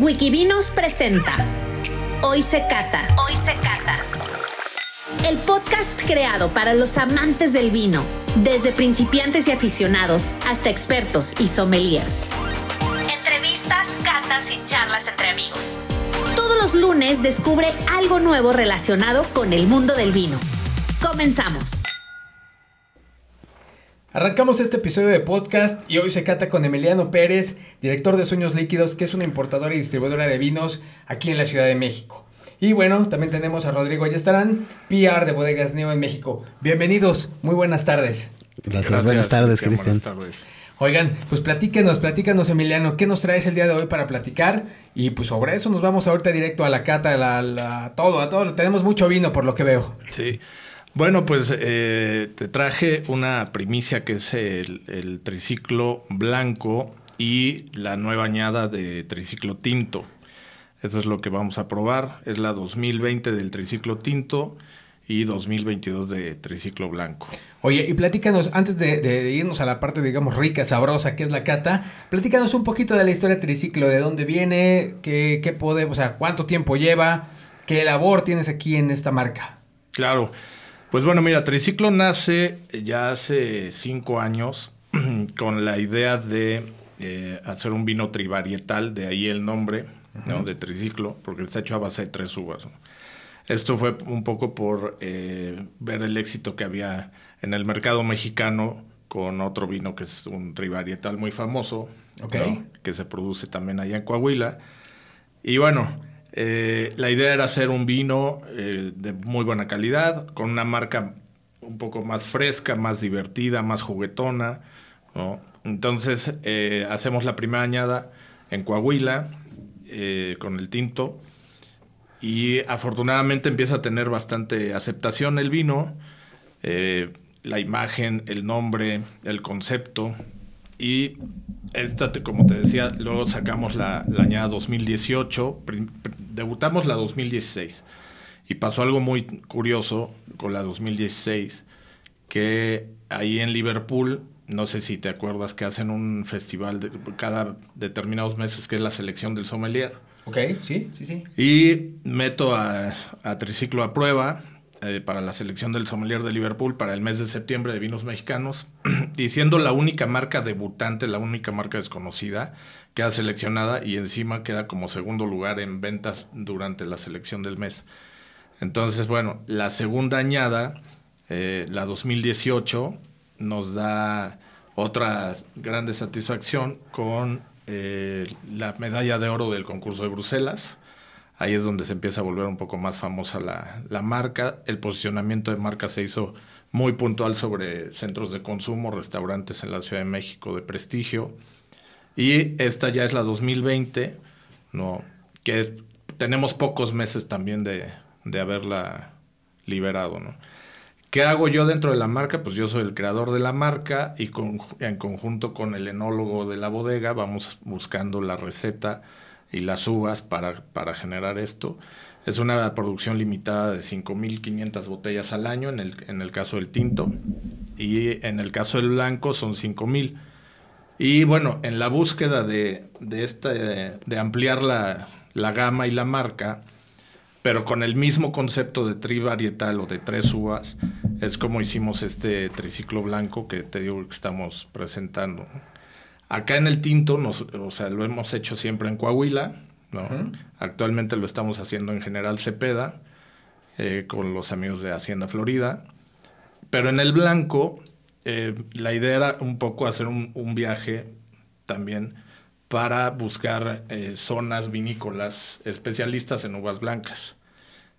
Wikivinos presenta Hoy se cata. Hoy se cata. El podcast creado para los amantes del vino, desde principiantes y aficionados hasta expertos y sommeliers. Entrevistas, catas y charlas entre amigos. Todos los lunes descubre algo nuevo relacionado con el mundo del vino. Comenzamos. Arrancamos este episodio de podcast y hoy se cata con Emiliano Pérez, director de Sueños Líquidos, que es una importadora y distribuidora de vinos aquí en la Ciudad de México. Y bueno, también tenemos a Rodrigo Ayestarán, PR de Bodegas Neo en México. Bienvenidos, muy buenas tardes. Gracias, buenas tardes, Cristian. Buenas tardes. Oigan, pues platíquenos, platícanos Emiliano, ¿qué nos traes el día de hoy para platicar? Y pues sobre eso nos vamos ahorita directo a la cata, a, la, la, todo, a todo. Tenemos mucho vino por lo que veo. Sí. Bueno, pues eh, te traje una primicia que es el, el, triciclo blanco y la nueva añada de triciclo tinto. Eso es lo que vamos a probar. Es la 2020 del triciclo tinto y 2022 de triciclo blanco. Oye, y platícanos, antes de, de, irnos a la parte, digamos, rica, sabrosa, que es la cata, platícanos un poquito de la historia de triciclo, de dónde viene, qué, qué podemos, o sea, cuánto tiempo lleva, qué labor tienes aquí en esta marca. Claro. Pues bueno, mira, Triciclo nace ya hace cinco años con la idea de eh, hacer un vino trivarietal, de ahí el nombre ¿no? de Triciclo, porque está hecho a base de tres uvas. ¿no? Esto fue un poco por eh, ver el éxito que había en el mercado mexicano con otro vino que es un trivarietal muy famoso, okay. ¿no? que se produce también allá en Coahuila. Y bueno, eh, la idea era hacer un vino eh, de muy buena calidad, con una marca un poco más fresca, más divertida, más juguetona. Entonces eh, hacemos la primera añada en Coahuila con el tinto y afortunadamente empieza a tener bastante aceptación el vino, la imagen, el nombre, el concepto. Y esta, como te decía, luego sacamos la, la añada 2018, debutamos la 2016. Y pasó algo muy curioso con la 2016, que ahí en Liverpool, no sé si te acuerdas que hacen un festival de, cada determinados meses que es la selección del sommelier. Ok, sí, sí, sí. Y meto a, a Triciclo a prueba eh, para la selección del sommelier de Liverpool para el mes de septiembre de vinos mexicanos, y siendo la única marca debutante, la única marca desconocida, queda seleccionada y encima queda como segundo lugar en ventas durante la selección del mes. Entonces, bueno, la segunda añada, eh, la 2018, nos da otra grande satisfacción con eh, la medalla de oro del concurso de Bruselas. Ahí es donde se empieza a volver un poco más famosa la, la marca. El posicionamiento de marca se hizo muy puntual sobre centros de consumo, restaurantes en la Ciudad de México de prestigio. Y esta ya es la 2020, ¿no? que tenemos pocos meses también de, de haberla liberado. ¿no? ¿Qué hago yo dentro de la marca? Pues yo soy el creador de la marca y en conjunto con el enólogo de la bodega vamos buscando la receta y las uvas para, para generar esto. Es una producción limitada de 5.500 botellas al año en el, en el caso del tinto y en el caso del blanco son 5.000. Y bueno, en la búsqueda de, de, esta, de ampliar la, la gama y la marca, pero con el mismo concepto de trivarietal o de tres uvas, es como hicimos este triciclo blanco que te digo que estamos presentando. Acá en el tinto, nos, o sea, lo hemos hecho siempre en Coahuila, ¿no? Uh -huh. Actualmente lo estamos haciendo en General Cepeda, eh, con los amigos de Hacienda Florida. Pero en el blanco, eh, la idea era un poco hacer un, un viaje también para buscar eh, zonas vinícolas especialistas en uvas blancas.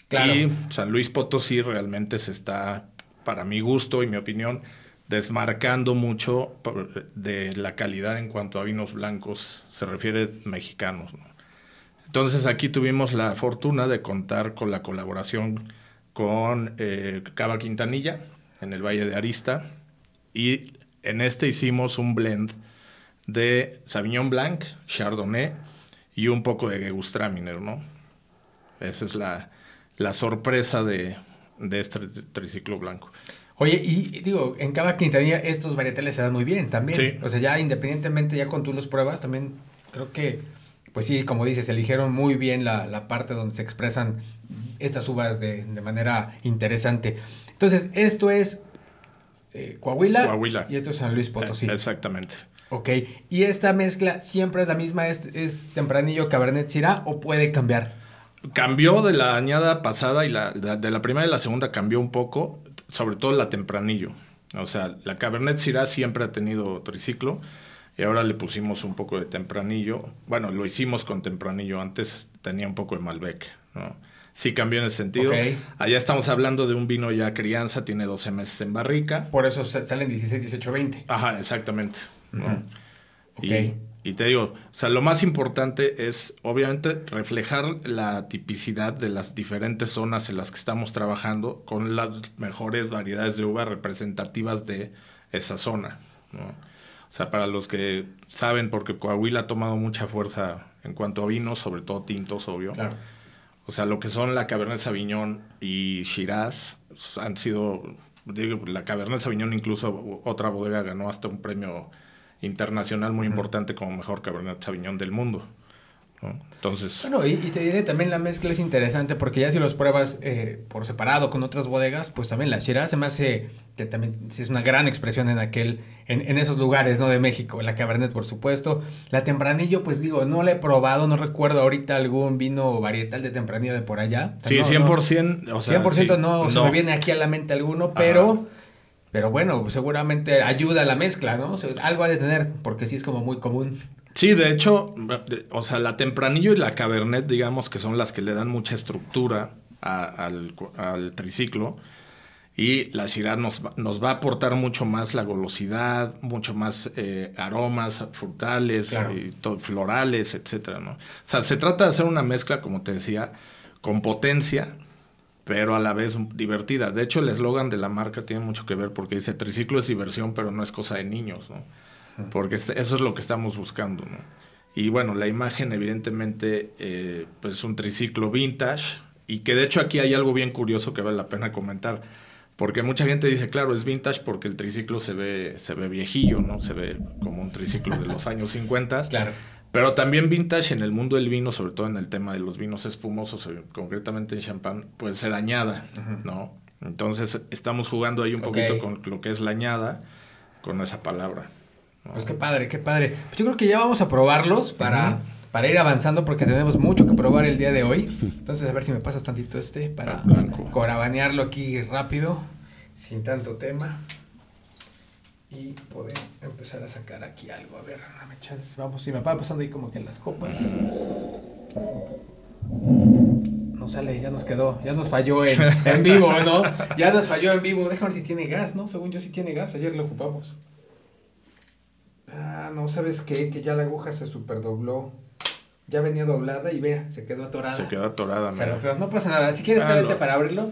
Claro. Y San Luis Potosí realmente se está, para mi gusto y mi opinión, desmarcando mucho de la calidad en cuanto a vinos blancos se refiere mexicanos. ¿no? Entonces aquí tuvimos la fortuna de contar con la colaboración con eh, Cava Quintanilla en el Valle de Arista y en este hicimos un blend de Sauvignon Blanc, Chardonnay y un poco de Gewürztraminer, ¿no? Esa es la, la sorpresa de, de este triciclo blanco. Oye, y digo, en cada quintanilla estos varietales se dan muy bien también. Sí. O sea, ya independientemente, ya con tú los pruebas, también creo que pues sí, como dices, eligieron muy bien la, parte donde se expresan estas uvas de, manera interesante. Entonces, esto es eh, Coahuila, y esto es San Luis Potosí. Eh, exactamente. Ok, y esta mezcla siempre es la misma, es, es tempranillo Cabernet Syrah o puede cambiar. Cambió de la añada pasada y la, de la primera y la segunda cambió un poco, sobre todo la tempranillo. O sea, la Cabernet Syrah siempre ha tenido triciclo y ahora le pusimos un poco de tempranillo. Bueno, lo hicimos con tempranillo, antes tenía un poco de Malbec, ¿no? Sí cambió en ese sentido. Allá estamos hablando de un vino ya crianza, tiene 12 meses en barrica. Por eso salen 16, 18, 20. Ajá, exactamente. Y, te digo, o sea, lo más importante es obviamente reflejar la tipicidad de las diferentes zonas en las que estamos trabajando con las mejores variedades de uva representativas de esa zona. O sea, para los que saben, porque Coahuila ha tomado mucha fuerza en cuanto a vinos, sobre todo tintos, obvio. Claro o sea, lo que son la Cabernet Sauvignon y Shiraz han sido, digo, la Cabernet Sauvignon incluso otra bodega ganó hasta un premio internacional muy importante como mejor Cabernet Sauvignon del mundo. Entonces. Bueno, y, te diré también la mezcla es interesante porque ya si los pruebas eh, por separado con otras bodegas, pues también la Shiraz se me hace que también es una gran expresión en aquel, en, esos lugares, ¿no? De México. La Cabernet, por supuesto. La Tempranillo, pues digo, no la he probado, no recuerdo ahorita algún vino varietal de Tempranillo de por allá. sí, 100%. o sea, 100% no, se me viene aquí a la mente alguno, pero. Pero bueno, seguramente ayuda a la mezcla, ¿no? algo ha de tener, porque sí es como muy común. Sí, de hecho, o sea, la Tempranillo y la Cabernet, digamos que son las que le dan mucha estructura al, triciclo. Y la Shiraz nos, nos, va a aportar mucho más la golosidad, mucho más eh, aromas frutales, y florales, etcétera, ¿no? O sea, se trata de hacer una mezcla, como te decía, con potencia, pero a la vez divertida. De hecho, el eslogan de la marca tiene mucho que ver porque dice triciclo es diversión, pero no es cosa de niños, ¿no? porque eso es lo que estamos buscando. ¿no? Y bueno, la imagen evidentemente eh, pues es un triciclo vintage y que de hecho aquí hay algo bien curioso que vale la pena comentar. Porque mucha gente dice, claro, es vintage porque el triciclo se ve, se ve viejillo, ¿no? Se ve como un triciclo de los años 50. Claro. Pero también vintage en el mundo del vino, sobre todo en el tema de los vinos espumosos, eh, concretamente en champán, puede ser añada, ¿no? Entonces estamos jugando ahí un poquito con lo que es la añada, con esa palabra. Pues qué padre, qué padre. Pues yo creo que ya vamos a probarlos para, para ir avanzando porque tenemos mucho que probar el día de hoy. Entonces a ver si me pasas tantito este para corabanearlo aquí rápido, sin tanto tema. Y poder empezar a sacar aquí algo. A ver, Vamos, si me va pasando ahí como que en las copas. No sale, ya nos quedó, ya nos falló en, en vivo, ¿no? Ya nos falló en vivo. Déjame ver si tiene gas, ¿no? Según yo sí tiene gas, ayer lo ocupamos. Ah, no, ¿sabes qué? Que ya la aguja se superdobló. Ya venía doblada y vea, se quedó atorada. Se quedó atorada, mira. no pasa nada. Si quieres ah, para abrirlo,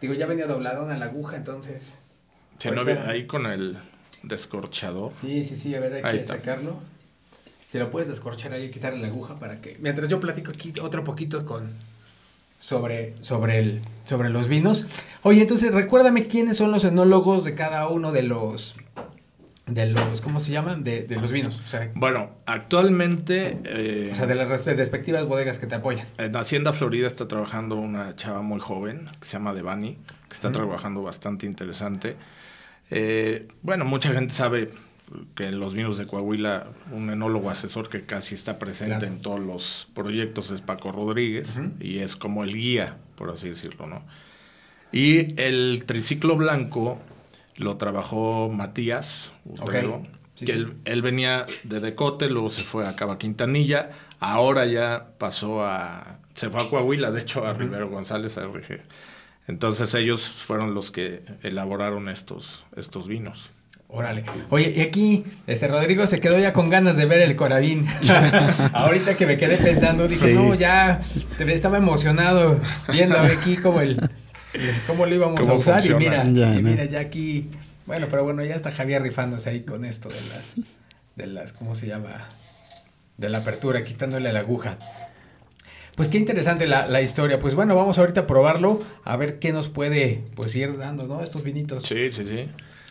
digo, ya venía doblada la aguja, entonces. No ahí con el descorchador. Sí, sí, sí, a ver, hay que sacarlo. Si lo puedes descorchar ahí, quitarle la aguja para que. Mientras yo platico aquí otro poquito con. Sobre, sobre, el, sobre los vinos. Oye, entonces recuérdame quiénes son los enólogos de cada uno de los de los, ¿cómo se llaman? De, de los vinos. bueno, actualmente... Eh, o sea, de las respectivas bodegas que te apoyan. En Hacienda Florida está trabajando una chava muy joven que se llama Devani, que está trabajando bastante interesante. Eh, bueno, mucha gente sabe que en los vinos de Coahuila un enólogo asesor que casi está presente en todos los proyectos es Paco Rodríguez y es como el guía, por así decirlo, ¿no? Y el triciclo blanco lo trabajó Matías que él, venía de Decote, luego se fue a Cava Quintanilla, ahora ya pasó a, se fue a Coahuila, de hecho a Rivero González, a RG. Entonces ellos fueron los que elaboraron estos, estos vinos. Órale. Oye, y aquí, este Rodrigo se quedó ya con ganas de ver el Corabín. Ahorita que me quedé pensando, dije, no, ya estaba emocionado viendo aquí cómo el, cómo lo íbamos a usar y mira, mira ya aquí bueno, pero bueno, ya está Javier rifándose ahí con esto de las de las ¿cómo se llama? de la apertura, quitándole la aguja. Pues qué interesante la, historia. Pues bueno, vamos ahorita a probarlo, a ver qué nos puede pues ir dando, ¿no? Estos vinitos. Sí, sí, sí.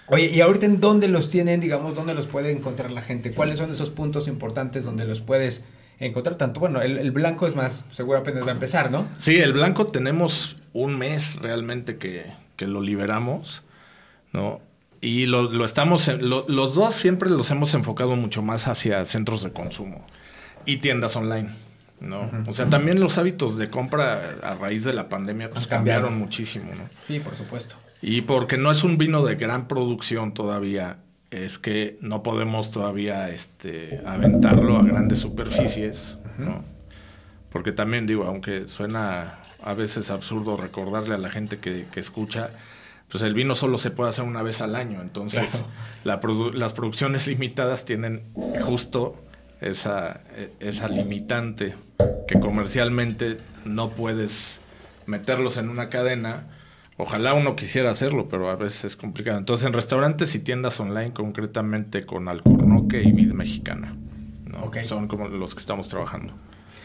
Oye, ¿y ahorita en dónde los tienen, digamos, dónde los puede encontrar la gente? ¿Cuáles son esos puntos importantes donde los puedes encontrar tanto. Bueno, el, blanco es más, seguro apenas va a empezar, ¿no? Sí, el blanco tenemos un mes realmente que, que lo liberamos, ¿no? Y lo, lo estamos, los dos siempre los hemos enfocado mucho más hacia centros de consumo y tiendas online. ¿No? O sea, también los hábitos de compra a raíz de la pandemia pues, cambiaron muchísimo, ¿no? Sí, por supuesto. Y porque no es un vino de gran producción todavía, es que no podemos todavía este, aventarlo a grandes superficies, ¿no? Porque también digo, aunque suena a veces absurdo recordarle a la gente que, que escucha, pues el vino solo se puede hacer una vez al año, entonces las producciones limitadas tienen justo esa, e, esa limitante que comercialmente no puedes meterlos en una cadena. Ojalá uno quisiera hacerlo, pero a veces es complicado. Entonces, en restaurantes y tiendas online, concretamente con Alcornoque y Vid Mexicana. Son como los que estamos trabajando.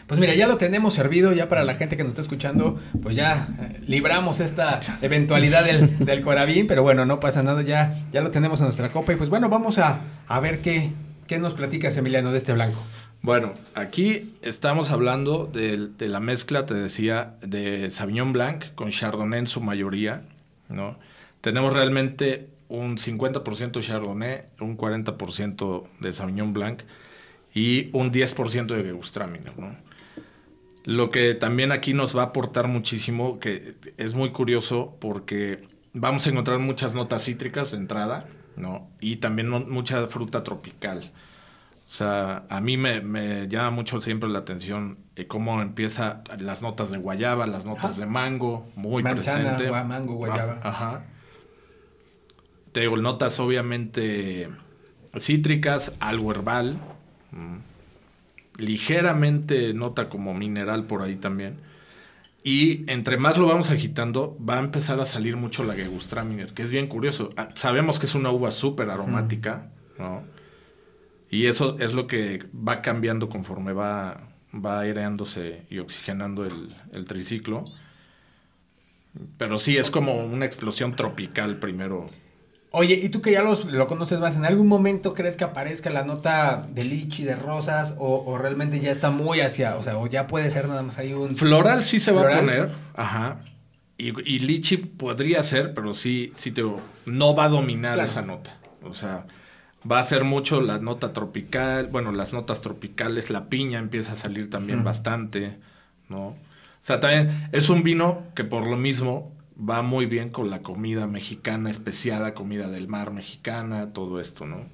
Pues mira, ya lo tenemos servido, ya para la gente que nos está escuchando, pues ya eh, libramos esta eventualidad del, del corabín, pero bueno, no pasa nada, ya, ya lo tenemos en nuestra copa y pues bueno, vamos a, a ver qué, ¿Qué nos platicas, Emiliano, de este blanco? Bueno, aquí estamos hablando de, la mezcla, te decía, de Sauvignon Blanc con Chardonnay en su mayoría, ¿no? Tenemos realmente un 50% Chardonnay, un 40% de Sauvignon Blanc y un 10% de Gewürztraminer, ¿no? Lo que también aquí nos va a aportar muchísimo, que es muy curioso porque vamos a encontrar muchas notas cítricas de entrada, ¿no? Y también mucha fruta tropical. O sea, a mí me, llama mucho siempre la atención eh, cómo empieza las notas de guayaba, las notas de mango, muy Manzana, presente. mango, guayaba. Ah, ajá. Te digo, notas obviamente cítricas, algo herbal, mm, ligeramente nota como mineral por ahí también. Y entre más lo vamos agitando, va a empezar a salir mucho la Gewürztraminer, que es bien curioso. Ah, sabemos que es una uva súper aromática, ¿no? Y eso es lo que va cambiando conforme va, va aireándose y oxigenando el, el triciclo. Pero sí, es como una explosión tropical primero Oye, y tú que ya los, lo conoces más, ¿en algún momento crees que aparezca la nota de lichi, de rosas, o, realmente ya está muy hacia, o sea, o ya puede ser nada más ahí un... Floral sí se va a poner, ajá. Y, y, lichi podría ser, pero sí, sí te, no va a dominar esa nota. O sea, va a ser mucho la nota tropical, bueno, las notas tropicales, la piña empieza a salir también bastante, ¿no? O sea, también es un vino que por lo mismo va muy bien con la comida mexicana especiada, comida del mar mexicana, todo esto, ¿no?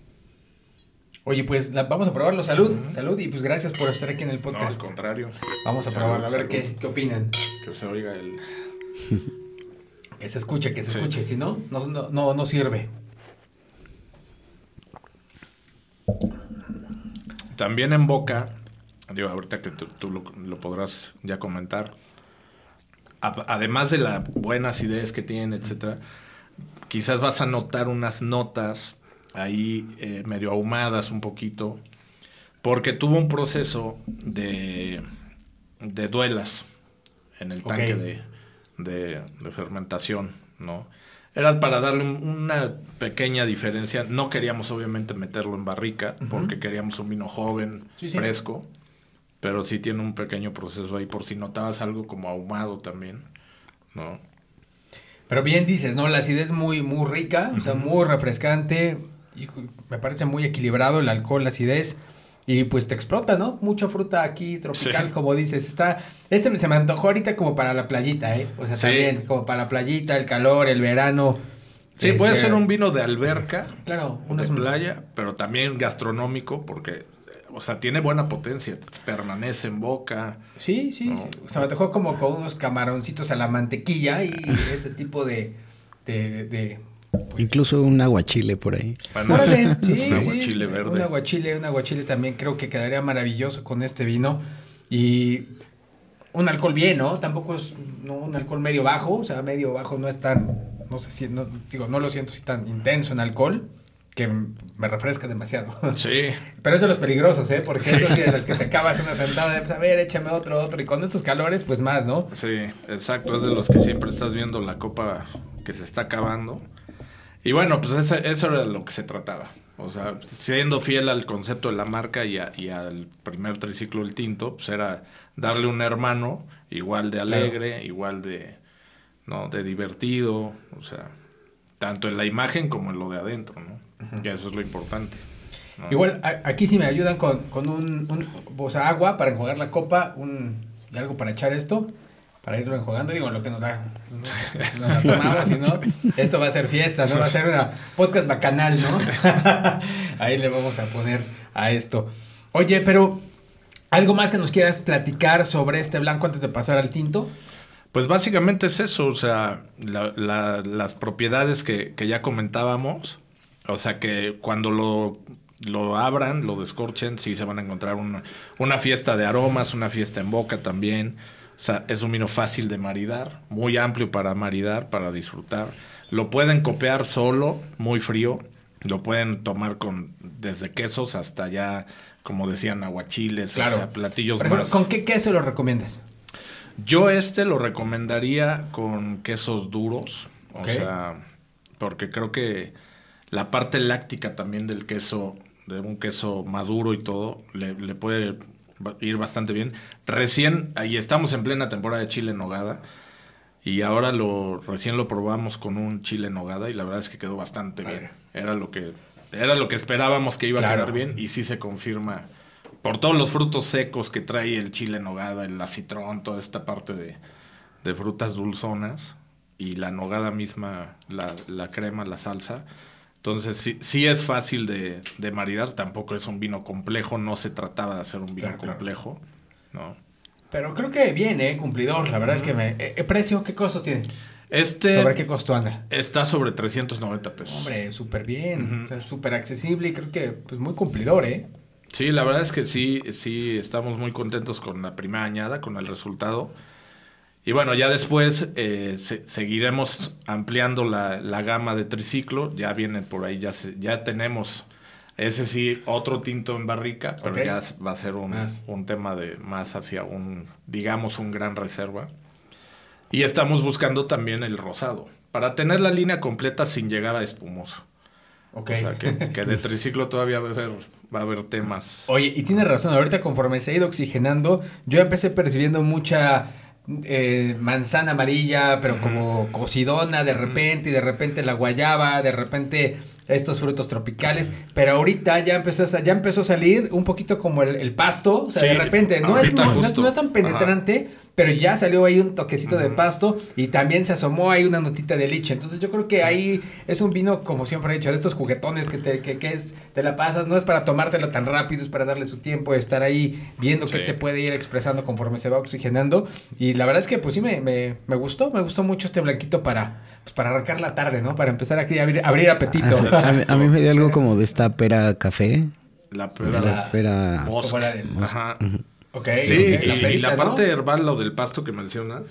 Oye, pues vamos a probarlo. Salud, salud y pues gracias por estar aquí en el podcast. No, al contrario. Vamos a probarlo, a ver qué, qué, opinan. Que se oiga el... que se escuche, que se escuche, si no, no, no, no sirve. También en boca, digo, ahorita que tú, lo, lo podrás ya comentar, además de la buena acidez que tiene, etcétera, quizás vas a notar unas notas ahí eh, medio ahumadas un poquito, porque tuvo un proceso de, de duelas en el tanque de, fermentación, ¿no? Era para darle una pequeña diferencia. No queríamos obviamente meterlo en barrica, porque queríamos un vino joven, fresco pero sí tiene un pequeño proceso ahí por si notabas algo como ahumado también, ¿no? Pero bien dices, ¿no? La acidez muy, muy rica, o sea, muy refrescante, y me parece muy equilibrado el alcohol, la acidez, y pues te explota, ¿no? Mucha fruta aquí tropical, como dices, está, este se me antojó ahorita como para la playita, ¿eh? O sea, también como para la playita, el calor, el verano. Sí, puede este ser un vino de alberca, claro, una playa, pero también gastronómico, porque o sea, tiene buena potencia, permanece en boca. Sí, sí, O sea, me dejó como con unos camaroncitos a la mantequilla y ese tipo de... de, pues Incluso un aguachile por ahí. Órale, sí, un aguachile verde. Un aguachile, un aguachile también creo que quedaría maravilloso con este vino. Y un alcohol bien, ¿no? Tampoco es no, un alcohol medio bajo, o sea, medio bajo no es tan, no sé si, no, digo, no lo siento si tan intenso en alcohol que me refresca demasiado. Sí. Pero es de los peligrosos, ¿eh? Porque es de los que te acabas una sentada de, pues, a ver, échame otro, otro. Y con estos calores, pues más, ¿no? Sí, exacto. Es de los que siempre estás viendo la copa que se está acabando. Y bueno, pues eso, era lo que se trataba. O sea, siendo fiel al concepto de la marca y, a- y al primer triciclo del tinto, pues era darle un hermano igual de alegre, igual de, ¿no? de divertido, o sea, tanto en la imagen como en lo de adentro, ¿no? Que eso es lo importante. ¿no? Igual, a- aquí sí me ayudan con, con un, un- o sea, agua para enjuagar la copa, un, y algo para echar esto, para irlo enjuagando, digo, lo que nos da, no, nos la tomamos, si no, esto va a ser fiesta, ¿no? Va a ser una podcast bacanal, ¿no? Ahí le vamos a poner a esto. Oye, pero, ¿algo más que nos quieras platicar sobre este blanco antes de pasar al tinto? Pues básicamente es eso, o sea, la- la- las propiedades que, que ya comentábamos, o sea que cuando lo, lo abran, lo descorchen, sí se van a encontrar una, una fiesta de aromas, una fiesta en boca también. O sea, es un vino fácil de maridar, muy amplio para maridar, para disfrutar. Lo pueden copiar solo, muy frío. Lo pueden tomar con desde quesos hasta ya, como decían, aguachiles, o sea, platillos ejemplo, más. ¿Con qué queso lo recomiendas? Yo este lo recomendaría con quesos duros, o sea, porque creo que la parte láctica también del queso, de un queso maduro y todo, le, le puede ir bastante bien. Recién, ahí estamos en plena temporada de chile en nogada, y ahora lo recién lo probamos con un chile en nogada y la verdad es que quedó bastante bien. Era lo que era lo que esperábamos que iba a quedar bien y sí se confirma por todos los frutos secos que trae el chile en nogada, el acitrón, toda esta parte de, de frutas dulzonas y la nogada misma, la, la crema, la salsa. Entonces sí, sí es fácil de, de maridar, tampoco es un vino complejo, no se trataba de hacer un vino Claro, claro. complejo. ¿no? Pero creo que bien, ¿eh? Cumplidor. La verdad es que me... eh, eh, ¿Precio? ¿Qué costo tiene? Este ¿Sobre qué costo anda? está sobre 390 pesos. Hombre, súper bien. Ujú. o sea, súper accesible y creo que pues muy cumplidor, ¿eh? Sí, la verdad es que sí, sí, estamos muy contentos con la primera añada, con el resultado. Y bueno, ya después eh, se- seguiremos ampliando la, la gama de triciclo. Ya viene por ahí, ya, se- ya tenemos ese sí, otro tinto en barrica, pero Ok. ya va a ser un, un tema de más hacia un, digamos, un gran reserva. Y estamos buscando también el rosado, para tener la línea completa sin llegar a espumoso. Ok. O sea, que, que de triciclo todavía va a haber, va a haber temas. Oye, y tienes razón, ahorita conforme se ha ido oxigenando, yo empecé percibiendo mucha eh, manzana amarilla, pero como cocidona de repente, y de repente la guayaba, de repente estos frutos tropicales, pero ahorita ya empezó a, ya empezó a salir un poquito como el, el pasto, o sea, de repente, no es, no, no es tan penetrante, pero ya salió ahí un toquecito de pasto y también se asomó ahí una notita de liche. Entonces yo creo que ahí es un vino, como siempre he dicho, de estos juguetones que te, que, que es, te la pasas, no es para tomártelo tan rápido, es para darle su tiempo, estar ahí viendo qué te puede ir expresando conforme se va oxigenando. Y la verdad es que pues sí me, me, me gustó, me gustó mucho este blanquito para, pues, para arrancar la tarde, ¿no? Para empezar aquí a abrir, abrir apetito. Ah, a, mí, a mí me dio algo como de esta pera café. La de pera la pera. bosque. fuera del- Ajá. Ok, Sí, ok, y, perita, la ¿no? parte herbal, lo del pasto que mencionas.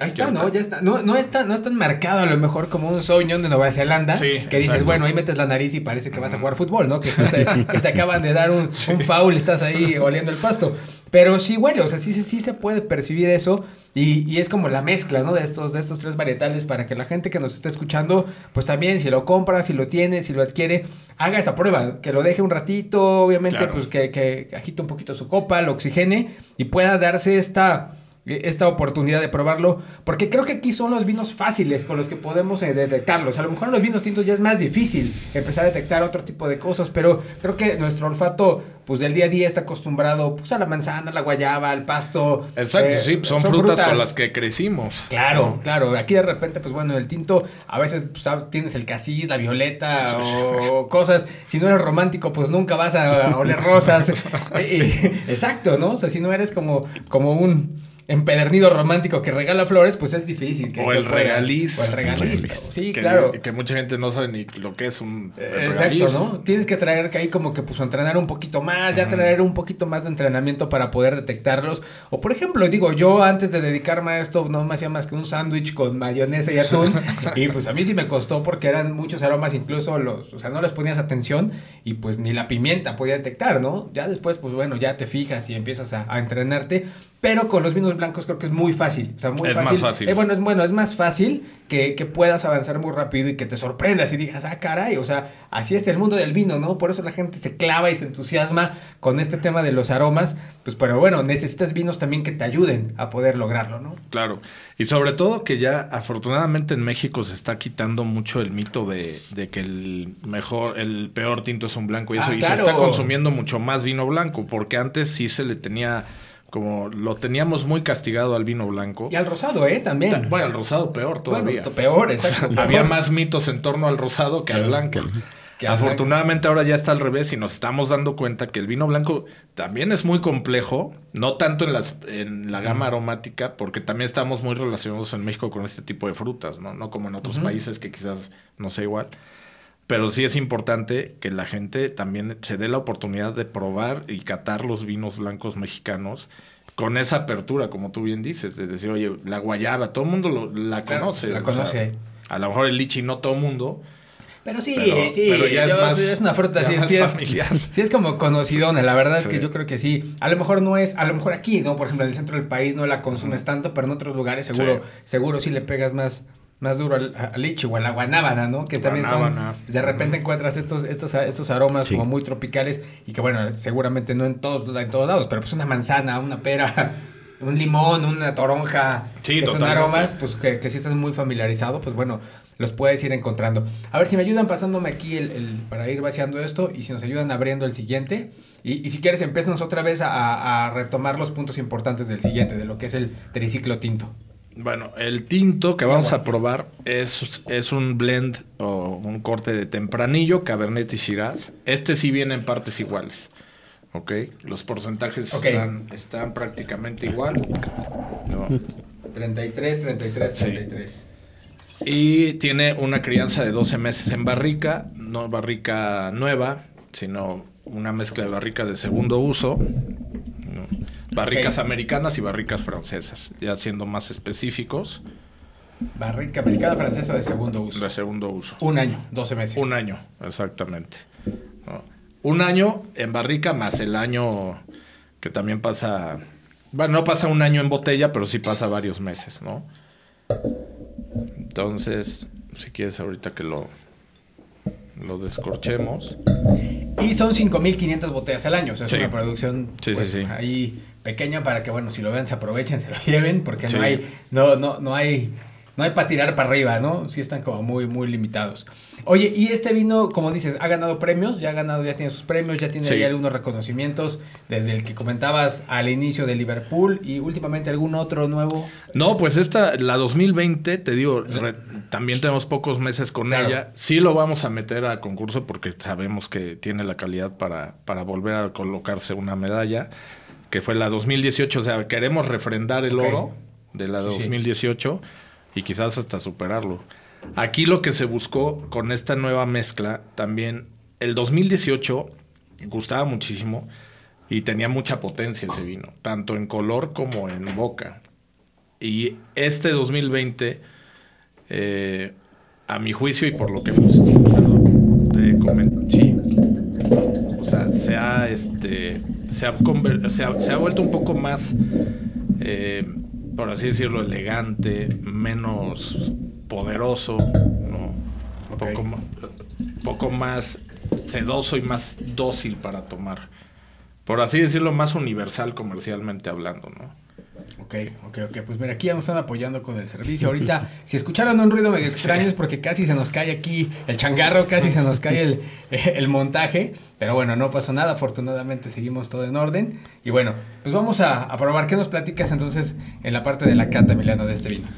Ahí está, ¿no? Ya está. No, no, está, no es tan marcado a lo mejor como un Sauvignon de Nueva Zelanda. Sí, que dices, exacto. bueno, ahí metes la nariz y parece que vas a jugar fútbol, ¿no? Que, te- que te acaban de dar un, un foul y estás ahí oliendo el pasto. Pero sí huele, o sea, sí, sí, sí se puede percibir eso. Y, y es como la mezcla, ¿no? De estos, de estos tres varietales para que la gente que nos está escuchando, pues también si lo compra, si lo tiene, si lo adquiere, haga esta prueba. Que lo deje un ratito, obviamente, Claro. pues que, que agite un poquito su copa, lo oxigene y pueda darse esta esta oportunidad de probarlo, porque creo que aquí son los vinos fáciles con los que podemos eh, detectarlos. A lo mejor en los vinos tintos ya es más difícil empezar a detectar otro tipo de cosas, pero creo que nuestro olfato, pues del día a día está acostumbrado pues, a la manzana, a la guayaba, al pasto. Exacto, Eh, sí, pues son, frutas, con las que crecimos. Claro, claro. Aquí de repente, pues bueno, el tinto, a veces pues, tienes el casis, la violeta o cosas. Si no eres romántico, pues nunca vas a, a oler rosas. Exacto, ¿no? O sea, si no eres como, como un empedernido romántico que regala flores, pues es difícil. que- O que el regaliz. O el regaliz. Regaliz. Sí, que, claro. que mucha gente no sabe ni lo que es un Eh, regaliz. Exacto, ¿no? Tienes que traer que ahí como que pues entrenar un poquito más, ya traer un poquito más de entrenamiento para poder detectarlos. O por ejemplo, digo, yo antes de dedicarme a esto no me hacía más que un sándwich con mayonesa y atún. y pues a mí sí me costó porque eran muchos aromas, incluso los, o sea, no les ponías atención y pues ni la pimienta podía detectar, ¿no? Ya después, pues bueno, ya te fijas y empiezas a, a entrenarte. Pero con los vinos blancos creo que es muy fácil. O sea, muy Es fácil. más fácil. Eh, bueno, es, bueno, es más fácil que, que puedas avanzar muy rápido y que te sorprendas y digas, ah, caray, o sea, así es el mundo del vino, ¿no? Por eso la gente se clava y se entusiasma con este tema de los aromas. Pues, pero bueno, necesitas vinos también que te ayuden a poder lograrlo, ¿no? Claro. Y sobre todo que ya afortunadamente en México se está quitando mucho el mito de, de que el mejor, el peor tinto es un blanco y eso. Ah, y claro. se está consumiendo mucho más vino blanco, porque antes sí se le tenía como lo teníamos muy castigado al vino blanco. Y al rosado, ¿eh? También. Bueno, al rosado peor todavía. Bueno, peor, exacto. Había peor. más mitos en torno al rosado que al blanco. Que Afortunadamente ahora ya está al revés y nos estamos dando cuenta que el vino blanco también es muy complejo, no tanto en, las, en la gama aromática, porque también estamos muy relacionados en México con este tipo de frutas, no, no como en otros países que quizás no sea igual. Pero sí es importante que la gente también se dé la oportunidad de probar y catar los vinos blancos mexicanos con esa apertura, como tú bien dices, de decir, oye, la guayaba, todo el mundo lo- la Claro, conoce. la sea, conoce. a lo mejor el lichi no todo el mundo, Pero sí, Pero- sí. pero ya es yo- más- es una fruta, ya sí, más sí es, familiar. sí es como conocidona. La verdad es que yo creo que sí. A lo mejor no es, a lo mejor aquí, ¿no? Por ejemplo, en el centro del país no la consumes tanto, pero en otros lugares seguro, seguro sí le pegas más, más duro al, al lichi o a la guanábana, ¿no? Que también Guanábana. son, de repente encuentras estos, estos, estos aromas Sí. como muy tropicales y que bueno, seguramente no en todos, en todos lados, pero pues una manzana, una pera, un limón, una toronja, Sí, que son aromas pues que, que si estás muy familiarizado, pues bueno, los puedes ir encontrando. A ver si me ayudan pasándome aquí el, el- para ir vaciando esto y si nos ayudan abriendo el siguiente. Y, y si quieres, empezamos otra vez a, a retomar los puntos importantes del siguiente, de lo que es el triciclo tinto. Bueno, el tinto que vamos a probar es, es un blend o un corte de tempranillo, cabernet y shiraz. Este sí viene en partes iguales. ¿Ok? Los porcentajes Ok. están, están prácticamente igual. No. 33, 33, Sí. 33. Y tiene una crianza de 12 meses en barrica, no barrica nueva, sino una mezcla de barricas de segundo uso. Barricas americanas y barricas francesas, ya siendo más específicos, Barrica americana francesa de segundo uso. de segundo uso. Un año, 12 meses. Un año, exactamente. ¿no? Un año en barrica más el año que también pasa, bueno, no pasa un año en botella, pero sí pasa varios meses, ¿no? Entonces, si quieres ahorita que lo, lo descorchemos. Y son 5.500 botellas al año. O sea, es Sí. una producción Sí, sí, pues, sí. ahí pequeña para que, bueno, si lo ven, se aprovechen, se lo lleven, porque Sí. no hay, no, no, no hay, no hay para tirar para arriba, ¿no? Sí están como muy, muy limitados. Oye, y este vino, como dices, ha ganado premios, ya ha ganado, ya tiene sus premios, ya tiene Sí. ahí algunos reconocimientos, desde el que comentabas al inicio de Liverpool y últimamente algún otro nuevo. No, pues esta, la 2020, te digo, re- también tenemos pocos meses con Claro. ella. Sí lo vamos a meter a concurso porque sabemos que tiene la calidad para, para volver a colocarse una medalla, que fue la 2018. O sea, queremos refrendar el Ok. oro de la Sí, sí. 2018 y quizás hasta superarlo. Aquí lo que se buscó con esta nueva mezcla también, el 2018 gustaba muchísimo y tenía mucha potencia ese vino, tanto en color como en boca. Y este 2020, eh, a mi juicio y por lo que hemos escuchado de comen- Sí. o sea, se ha, este, se ha, se ha, se ha vuelto un poco más, eh, por así decirlo, elegante, menos poderoso, ¿no? un Ok. poco, poco más sedoso y más dócil para tomar. Por así decirlo, más universal comercialmente hablando, ¿no? Ok, ok, ok. Pues mira, aquí ya nos están apoyando con el servicio. Ahorita, si escucharon un ruido medio extraño es porque casi se nos cae aquí el changarro, casi se nos cae el, el montaje. Pero bueno, no pasó nada. Afortunadamente seguimos todo en orden. Y bueno, pues vamos a, a probar. ¿Qué nos platicas entonces en la parte de la cata, Emiliano, de este vino?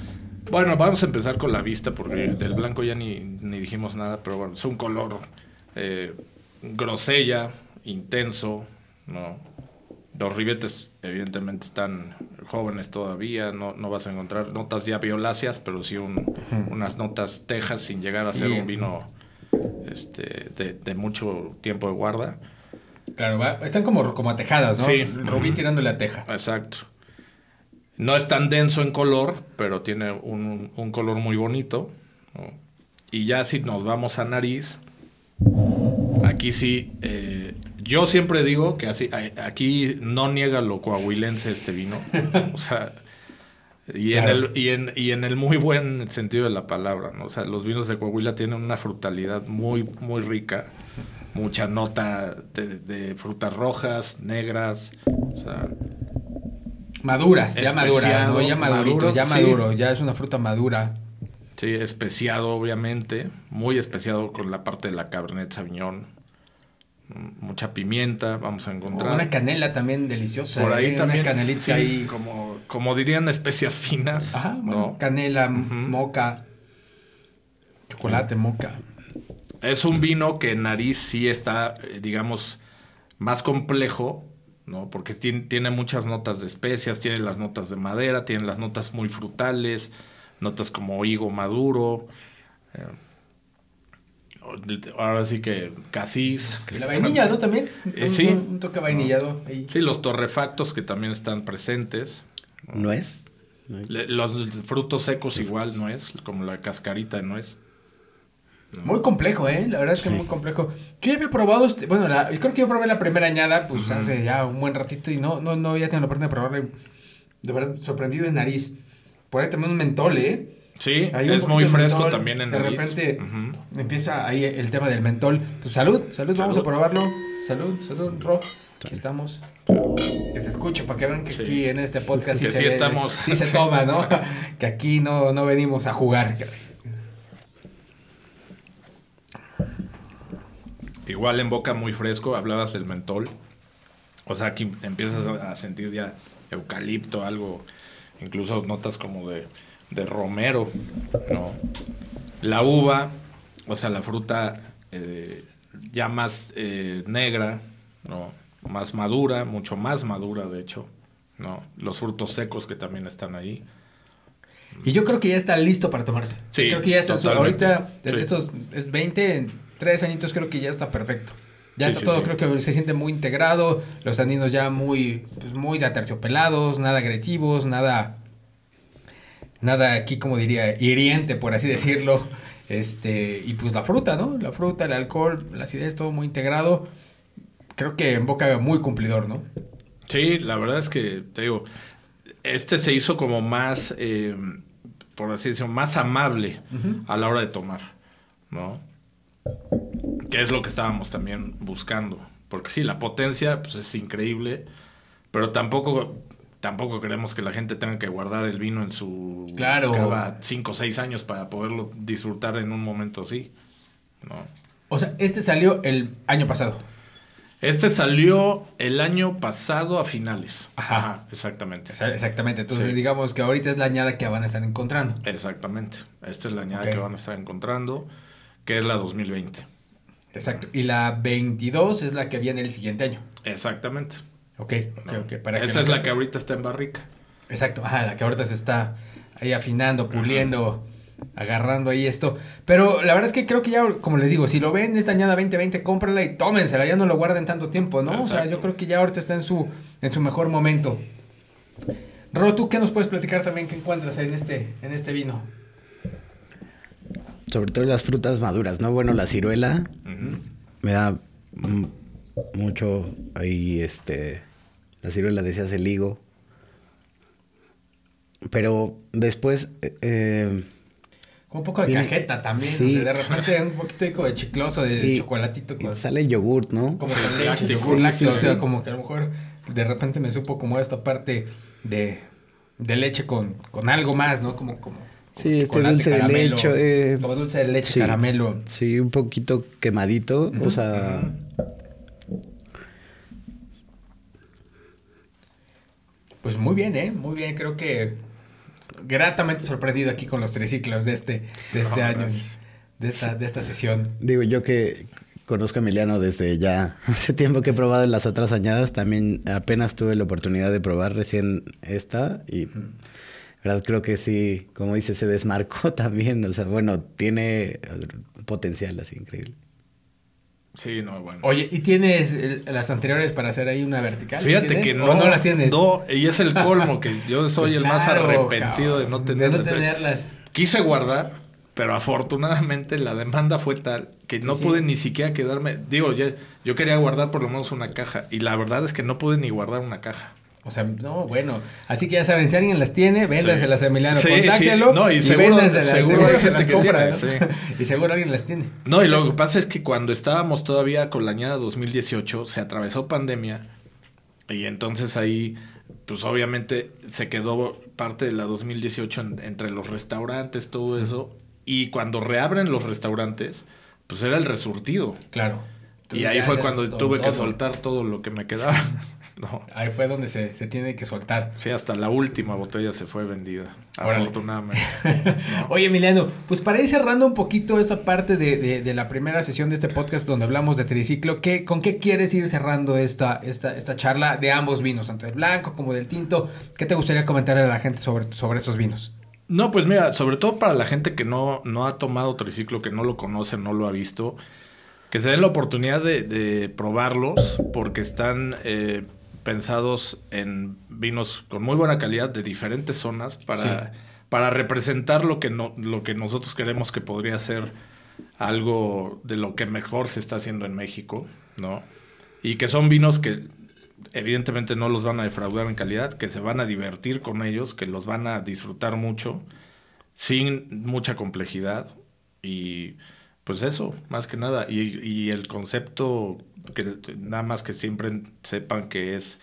Bueno, vamos a empezar con la vista porque del blanco ya ni, ni dijimos nada, pero bueno, es un color eh, grosella, intenso, ¿no? Los ribetes evidentemente están jóvenes todavía, no, no vas a encontrar notas ya violáceas, pero sí un- unas notas tejas sin llegar a Sí. ser un vino este, de, de mucho tiempo de guarda. Claro, va- están como, como atejadas, ¿no? Sí. Rubí tirándole a teja. Exacto. No es tan denso en color, pero tiene un, un color muy bonito. ¿no? Y ya si nos vamos a nariz, aquí sí, eh, yo siempre digo que así, aquí no niega lo coahuilense este vino. O sea, Y, en el, y, en, y en el muy buen sentido de la palabra, ¿no? O sea, los vinos de Coahuila tienen una frutalidad muy, muy rica. Mucha nota de, de frutas rojas, negras. O sea, Maduras, ya maduras. Ya madurito, maduro, ya sí. maduro, ya es una fruta madura. sí, especiado, obviamente. Muy especiado con la parte de la Cabernet Sauvignon. Mucha pimienta, vamos a encontrar. Una canela también deliciosa. Por ahí ¿eh? también. Una canelita sí, ahí. Como, como dirían, especias finas. Ajá, ¿no? bueno, canela, moca, chocolate, moca. Es un vino que en nariz sí está, eh, digamos, más complejo, ¿no? Porque tiene, tiene muchas notas de especias, tiene las notas de madera, tiene las notas muy frutales, notas como higo maduro. eh, ahora sí que casis. Y la vainilla, ¿no? También. Eh, Un- sí. Un, un toque vainillado ahí. Sí, los torrefactos que también están presentes. ¿Nuez? Le- Los frutos secos igual no es, como la cascarita de nuez. Muy complejo, ¿eh? La verdad es que es muy complejo. Yo ya había probado, este- bueno, la- yo creo que yo probé la primera añada, pues hace ya un buen ratito y no, no, no había tenido la oportunidad de probarla. De verdad, sorprendido en nariz. Por ahí también un mentol, ¿eh? Sí, es muy fresco mentol, también en De nariz. repente empieza ahí el tema del mentol. Pues salud, salud, vamos a probarlo. Salud, salud, Ro. Aquí estamos. Que se escuche para que vean que Sí. aquí en este podcast Que sí, se sí estamos- sí se toma, ¿no? que aquí no, no venimos a jugar. Igual en boca muy fresco, hablabas del mentol. O sea, aquí empiezas a sentir ya eucalipto, algo, incluso notas como de, de romero, ¿no? La uva, o sea, la fruta eh, ya más eh, negra, ¿no? Más madura, mucho más madura, de hecho, ¿no? Los frutos secos que también están ahí. Y yo creo que ya está listo para tomarse. Sí, Creo que ya está. totalmente. Ahorita, desde Sí. estos es 20, en tres añitos, creo que ya está perfecto. Ya Sí, está sí, todo, creo que se siente muy integrado. Los taninos ya muy, pues, muy de aterciopelados, nada agresivos, nada. Nada aquí, como diría, hiriente, por así decirlo. Este, y pues la fruta, ¿no? La fruta, el alcohol, la acidez, todo muy integrado. Creo que en boca muy cumplidor, ¿no? Sí, la verdad es que, te digo, este se hizo como más, eh, por así decirlo, más amable a la hora de tomar, ¿no? Que es lo que estábamos también buscando. Porque sí, la potencia pues, es increíble, pero tampoco, tampoco queremos que la gente tenga que guardar el vino en su Claro. cada cinco o seis años para poderlo disfrutar en un momento así, ¿no? O sea, este salió el año pasado. Este salió el año pasado a finales. Ajá. exactamente. Exactamente. Entonces, Sí. digamos que ahorita es la añada que van a estar encontrando. Exactamente. Esta es la añada que van a estar encontrando, que es la 2020. Exacto. Y la 22 es la que viene el siguiente año. Exactamente. Ok, ok, ok. Para Esa no- es la que ahorita está en barrica. Exacto. Ajá, la que ahorita se está ahí afinando, puliendo, agarrando ahí esto. Pero la verdad es que creo que ya, como les digo, si lo ven esta añada 2020, cómprenla y tómensela. Ya no lo guarden tanto tiempo, ¿no? O sea, yo creo que ya ahorita está en su, en su mejor momento. Ro, ¿tú qué nos puedes platicar también que encuentras en este, en este vino? Sobre todo las frutas maduras, ¿no? Bueno, la ciruela me da mucho ahí, este... La ciruela decías el higo. Pero después... eh, eh, Con un poco de Viene- cajeta también. sí. o sea, de repente un poquito de, como de chicloso, de y- chocolatito. y con- sale yogurt, ¿no? como Sí, leche, lácteo. yogur Sí, lácteo, sí, o sea, como que a lo mejor de repente me supo como esta parte de, de leche con, con algo más, ¿no? Como, como, como Sí, este chocolate, dulce de leche, eh, como dulce de leche, sí. caramelo. Sí, un poquito quemadito, o sea... Pues muy bien, ¿eh? Muy bien, creo que gratamente sorprendido aquí con los triciclos de este, de este No, año, gracias. de esta, de esta sesión. Digo, yo que conozco a Emiliano desde ya hace tiempo que he probado las otras añadas, también apenas tuve la oportunidad de probar recién esta y verdad creo que sí, como dice, se desmarcó también, o sea, bueno, tiene potencial así increíble. Sí, no, bueno. Oye, ¿y tienes eh, las anteriores para hacer ahí una vertical? Fíjate ¿Tienes? que ¿O no. no las tienes? No, y es el colmo que yo soy el más arrepentido de no tenerlas. De no tenerlas. Quise guardar, pero afortunadamente la demanda fue tal que no sí. pude ni siquiera quedarme. Digo, yo, yo quería guardar por lo menos una caja. Y la verdad es que no pude ni guardar una caja. O sea, no, bueno. Así que ya saben, si alguien las tiene, véndaselas Sí. a Emiliano, Sí, contáctelo. sí. No, y seguro- seguro gente las que compra, tiene, ¿no? sí. Y seguro alguien las tiene. No, y lo que pasa es que cuando estábamos todavía con la añada 2018, se atravesó pandemia y entonces ahí, pues obviamente se quedó parte de la 2018 en- entre los restaurantes, todo eso. Y cuando reabren los restaurantes, pues era el resurtido. Claro. y ahí fue cuando tuve todo. que soltar todo lo que me quedaba. No. Ahí fue donde se, se tiene que soltar. Sí, hasta la última botella se fue vendida, Órale. afortunadamente. Oye, Emiliano, pues para ir cerrando un poquito esta parte de, de- de la primera sesión de este podcast donde hablamos de triciclo, ¿qué, ¿con qué quieres ir cerrando esta, esta, esta charla de ambos vinos, tanto del blanco como del tinto? ¿Qué te gustaría comentar a la gente sobre, sobre estos vinos? No, pues mira, sobre todo para la gente que no, no ha tomado triciclo, que no lo conoce, no lo ha visto, que se den la oportunidad de, de probarlos, porque están eh, pensados en vinos con muy buena calidad de diferentes zonas para, Sí. para representar lo que, no, lo que nosotros queremos que podría ser algo de lo que mejor se está haciendo en México, ¿no? Y que son vinos que evidentemente no los van a defraudar en calidad, que se van a divertir con ellos, que los van a disfrutar mucho, sin mucha complejidad. Y pues eso, más que nada. Y, y el concepto, que nada más que siempre sepan que es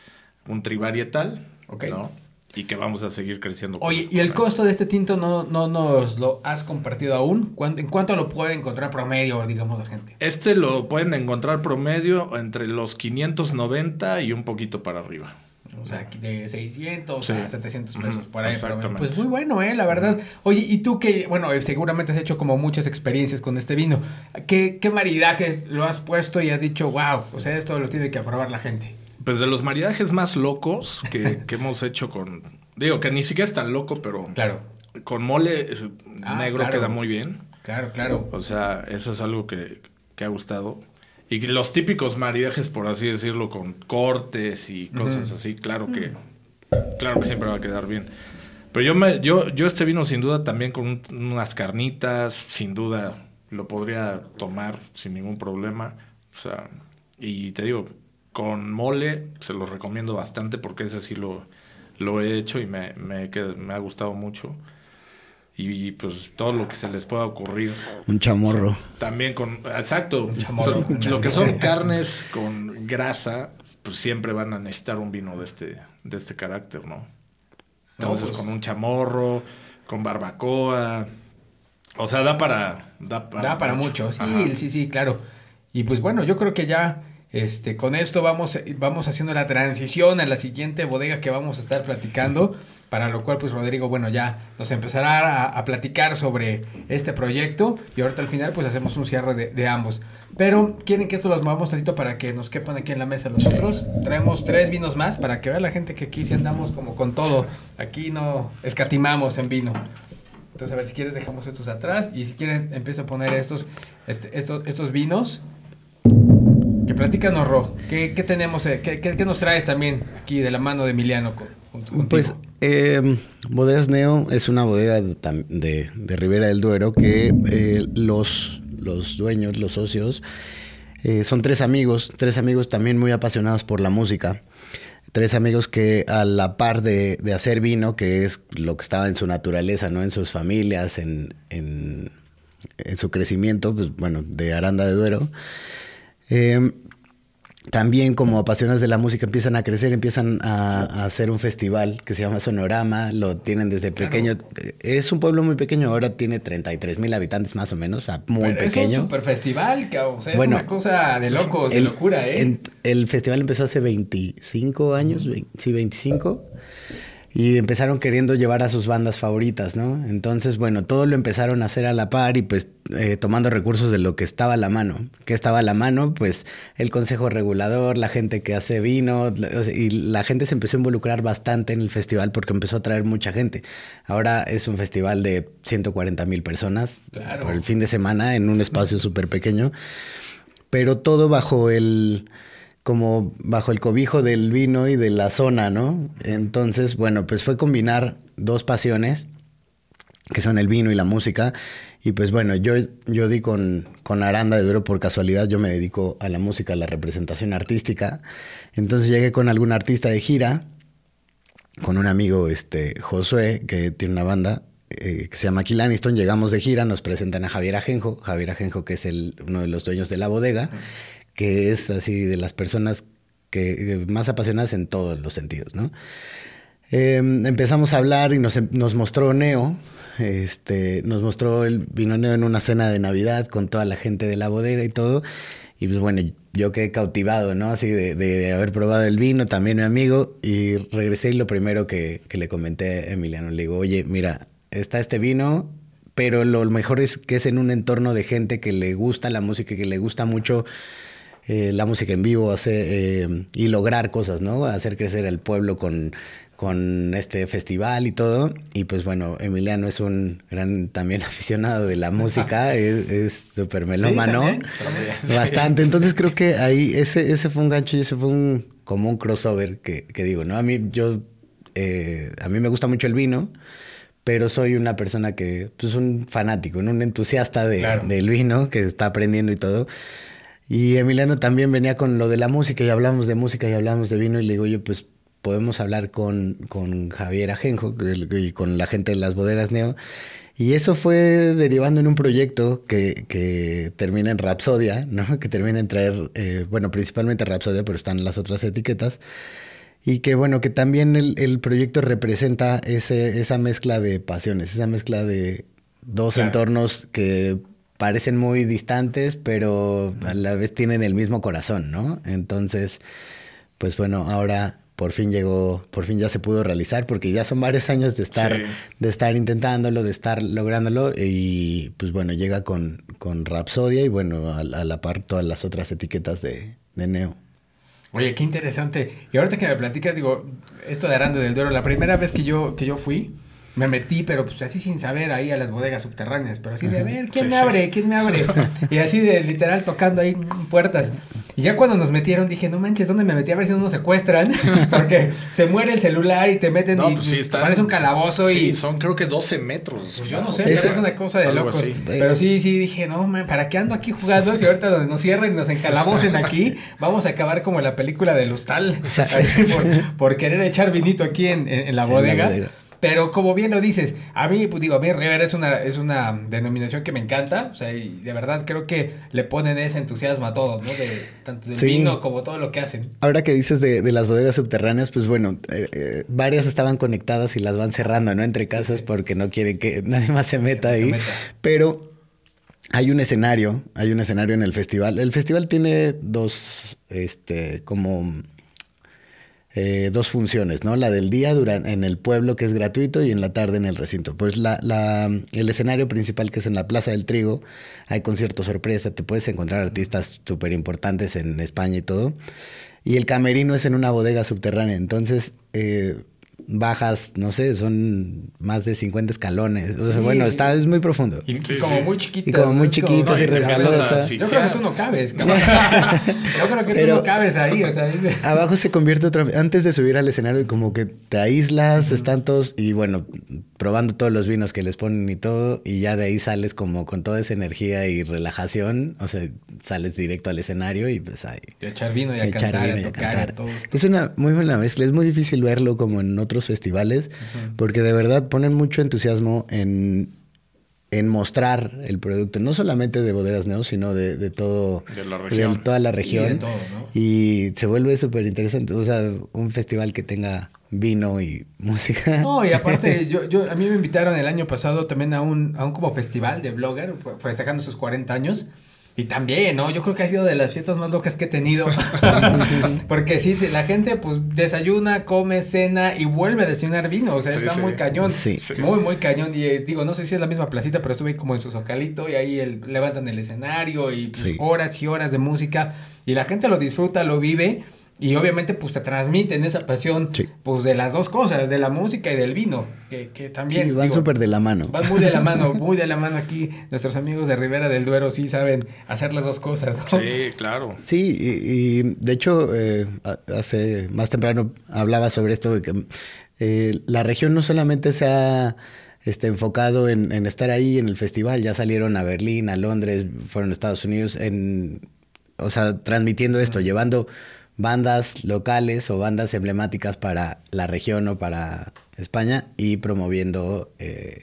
un trivarietal, Ok. ¿no? Y que vamos a seguir creciendo. Oye, ¿y el costo de este tinto no, no nos lo has compartido aún? ¿Cuán- ¿En cuánto lo puede encontrar promedio, digamos, la gente? Este lo pueden encontrar promedio entre los 590 y un poquito para arriba. O sea, de 600 a Sí. 700 pesos por ahí. pero, pues muy bueno, ¿eh? La verdad. Oye, y tú que, bueno, eh, seguramente has hecho como muchas experiencias con este vino. ¿Qué, qué maridajes lo has puesto y has dicho, wow, o sea, esto lo tiene que aprobar la gente? Pues de los maridajes más locos que, que hemos hecho con... Digo, que ni siquiera es tan loco, pero Claro, con mole eh, Ah, negro claro. queda muy bien. claro, claro. O sea, eso es algo que, que ha gustado. Y los típicos maridajes, por así decirlo, con cortes y cosas Ujú. así, claro que, claro que siempre va a quedar bien. Pero yo, me, yo, yo este vino sin duda también con un- unas carnitas, sin duda lo podría tomar sin ningún problema. O sea, y te digo, con mole se lo recomiendo bastante porque ese sí lo, lo he hecho y me, me, me ha gustado mucho. Y, pues todo lo que se les pueda ocurrir. Un chamorro. También con, exacto, chamorro. son- lo que son carnes con grasa, pues siempre van a necesitar un vino de este, de este carácter, ¿no? Entonces pues- con un chamorro, con barbacoa, o sea, da para... Da para, da para mucho, sí, Ajá. sí, sí, claro. Y pues bueno, yo creo que ya este, con esto vamos, vamos haciendo la transición a la siguiente bodega que vamos a estar platicando, para lo cual pues Rodrigo, bueno, ya nos empezará a, a platicar sobre este proyecto y ahorita al final pues hacemos un cierre de, de ambos. Pero quieren que esto los movamos tantito para que nos quepan aquí en la mesa los otros. Traemos tres vinos más para que vea la gente que aquí sí andamos como con todo. Aquí no escatimamos en vino. Entonces, a ver, si quieres dejamos estos atrás y si quieren empiezo a poner estos, este, estos, estos vinos. Que platícanos, Ro. ¿Qué, qué tenemos? eh? ¿Qué, qué, qué nos traes también aquí de la mano de Emiliano? Pues eh, Bodegas Neo es una bodega de, de Ribera del Duero que eh, los, los dueños, los socios, eh, son tres amigos, tres amigos también muy apasionados por la música. Tres amigos que a la par de, de hacer vino, que es lo que estaba en su naturaleza, ¿no? En sus familias, en, en, en su crecimiento, pues bueno, de Aranda de Duero. Eh, también como apasionados de la música empiezan a crecer, empiezan a, a hacer un festival que se llama Sonorama, lo tienen desde Claro. pequeño. Es un pueblo muy pequeño, ahora tiene 33 mil habitantes más o menos, o sea, muy Pero Es pequeño. un super festival, o sea, es Bueno, una cosa de locos, de El- locura, ¿eh? en- el festival empezó hace 25 años, sí, 25. Y empezaron queriendo llevar a sus bandas favoritas, ¿no? Entonces, bueno, todo lo empezaron a hacer a la par y pues eh, tomando recursos de lo que estaba a la mano. ¿Qué estaba a la mano? Pues el consejo regulador, la gente que hace vino, y la gente se empezó a involucrar bastante en el festival porque empezó a traer mucha gente. Ahora es un festival de 140 mil personas Claro. por el fin de semana en un espacio súper pequeño pero todo bajo el como bajo el cobijo del vino y de la zona, ¿no? Entonces, bueno, pues fue combinar dos pasiones, que son el vino y la música. Y pues bueno, yo, yo di con, con Aranda de Duero por casualidad, yo me dedico a la música, a la representación artística. Entonces llegué con algún artista de gira con un amigo, este, Josué, que tiene una banda eh, que se llama Kill Aniston. Llegamos de gira, nos presentan a Javier Ajenjo. Javier Ajenjo, que es el, uno de los dueños de la bodega, que es así de las personas que, más apasionadas en todos los sentidos, ¿no? Em, empezamos a hablar y nos, nos, mostró Neo. Este, nos mostró el vino Neo en una cena de Navidad con toda la gente de la bodega y todo. Y pues bueno, yo quedé cautivado, ¿no? Así de, haber probado el vino, también mi amigo. Y regresé y lo primero que, que le comenté a Emiliano, le digo, oye, mira, está este vino, pero lo mejor es que es en un entorno de gente que le gusta la música, que le gusta mucho eh, la música en vivo hacer, eh, y lograr cosas, ¿no? Hacer crecer el pueblo con, con este festival y todo. Y pues bueno, Emiliano es un gran también aficionado de la música, es súper melómano. Bastante. Entonces creo que ahí ese, ese fue un gancho y ese fue un como un crossover que, que digo, ¿no? A mí yo eh, a mí me gusta mucho el vino pero soy una persona que, pues un fanático, un entusiasta de, del vino, que está aprendiendo y todo. Y Emiliano también venía con lo de la música y hablamos de música y hablamos de vino y le digo, yo pues podemos hablar con, con Javier Ajenjo y con la gente de las bodegas Neo. Y eso fue derivando en un proyecto que, que termina en Rapsodia, ¿no? Que termina en traer, eh, bueno, principalmente Rapsodia, pero están las otras etiquetas. Y que bueno, que también el, el proyecto representa ese, esa mezcla de pasiones, esa mezcla de dos entornos que parecen muy distantes, pero a la vez tienen el mismo corazón, ¿no? Entonces, pues bueno, ahora por fin llegó, por fin ya se pudo realizar, porque ya son varios años de estar, de estar intentándolo, de estar lográndolo, y pues bueno, llega con, con Rapsodia y bueno, a, la par todas las otras etiquetas de, de Neo. Oye, qué interesante. Y ahorita que me platicas, digo, esto de Aranda del Duero, la primera vez que yo, que yo fui, me metí, pero pues así sin saber ahí a las bodegas subterráneas, pero así de, a ver, ¿quién me abre? ¿Quién me abre? Y así de literal tocando ahí puertas. Y ya cuando nos metieron dije, no manches, ¿dónde me metí? A ver si no nos secuestran. Porque se muere el celular y te meten y pues, parece un calabozo sí, y... son creo que 12 metros. Pues yo no sé, es, es una cosa de locos. Pero sí, sí, dije, no, man, ¿para qué ando aquí jugando? Si ahorita donde nos cierren y nos encalabosen aquí, vamos a acabar como la película de Lustal. por, por, querer echar vinito aquí en, en, la bodega. Pero como bien lo dices, a mí, pues digo, a mí Rivera es una, es una denominación que me encanta. O sea, y de verdad creo que le ponen ese entusiasmo a todos, ¿no? De, tanto del vino como todo lo que hacen. Ahora que dices de, de las bodegas subterráneas, pues bueno, eh, eh, varias estaban conectadas y las van cerrando, ¿no? Entre casas porque no quieren que nadie más se meta ahí. Pero hay un escenario, hay un escenario en el festival. El festival tiene dos, este, como eh, dos funciones, ¿no? La del día durante, en el pueblo, que es gratuito, y en la tarde en el recinto. Pues la, la, el escenario principal, que es en la Plaza del Trigo, hay conciertos sorpresa, te puedes encontrar artistas súper importantes en España y todo. Y el camerino es en una bodega subterránea. Entonces, eh, bajas, no sé, son más de 50 escalones. O sea, bueno, está, es muy profundo. Y, como muy chiquitas. Y como muy chiquitas y resbalosas. Yo creo que tú no cabes. Yo creo que tú no cabes ahí. O sea, abajo se convierte otra vez. Antes de subir al escenario, como que te aíslas, están todos. Y bueno, probando todos los vinos que les ponen y todo, y ya de ahí sales como con toda esa energía y relajación, o sea, sales directo al escenario y pues ahí... Y echar vino y a cantar, y a tocar, Es una muy buena mezcla, es muy difícil verlo como en otros festivales, porque de verdad ponen mucho entusiasmo en, en mostrar el producto, no solamente de Bodegas Neo, sino de, de todo, de, toda la región. Y, se vuelve súper interesante, o sea, un festival que tenga vino y música. No, y aparte, yo, yo, a mí me invitaron el año pasado también a un, a un como festival de blogger, festejando sus 40 años. Y también, ¿no? Yo creo que ha sido de las fiestas más locas que he tenido. Porque sí, la gente pues desayuna, come, cena y vuelve a desayunar vino. O sea, está muy cañón. Sí. Muy, muy cañón. Y eh, digo, no sé si es la misma placita, pero estuve como en su zocalito y ahí el, levantan el escenario y pues, horas y horas de música. Y la gente lo disfruta, lo vive. Y obviamente pues te transmiten esa pasión pues de las dos cosas, de la música y del vino, que, que también... Sí, van súper de la mano. Van muy de la mano, muy de la mano aquí. Nuestros amigos de Rivera del Duero sí saben hacer las dos cosas. Sí, claro. Sí, y, de hecho eh, hace más temprano hablaba sobre esto de que eh, la región no solamente se ha este, enfocado en, en estar ahí en el festival, ya salieron a Berlín, a Londres, fueron a Estados Unidos, en, o sea, transmitiendo esto, llevando bandas locales o bandas emblemáticas para la región o para España y promoviendo eh,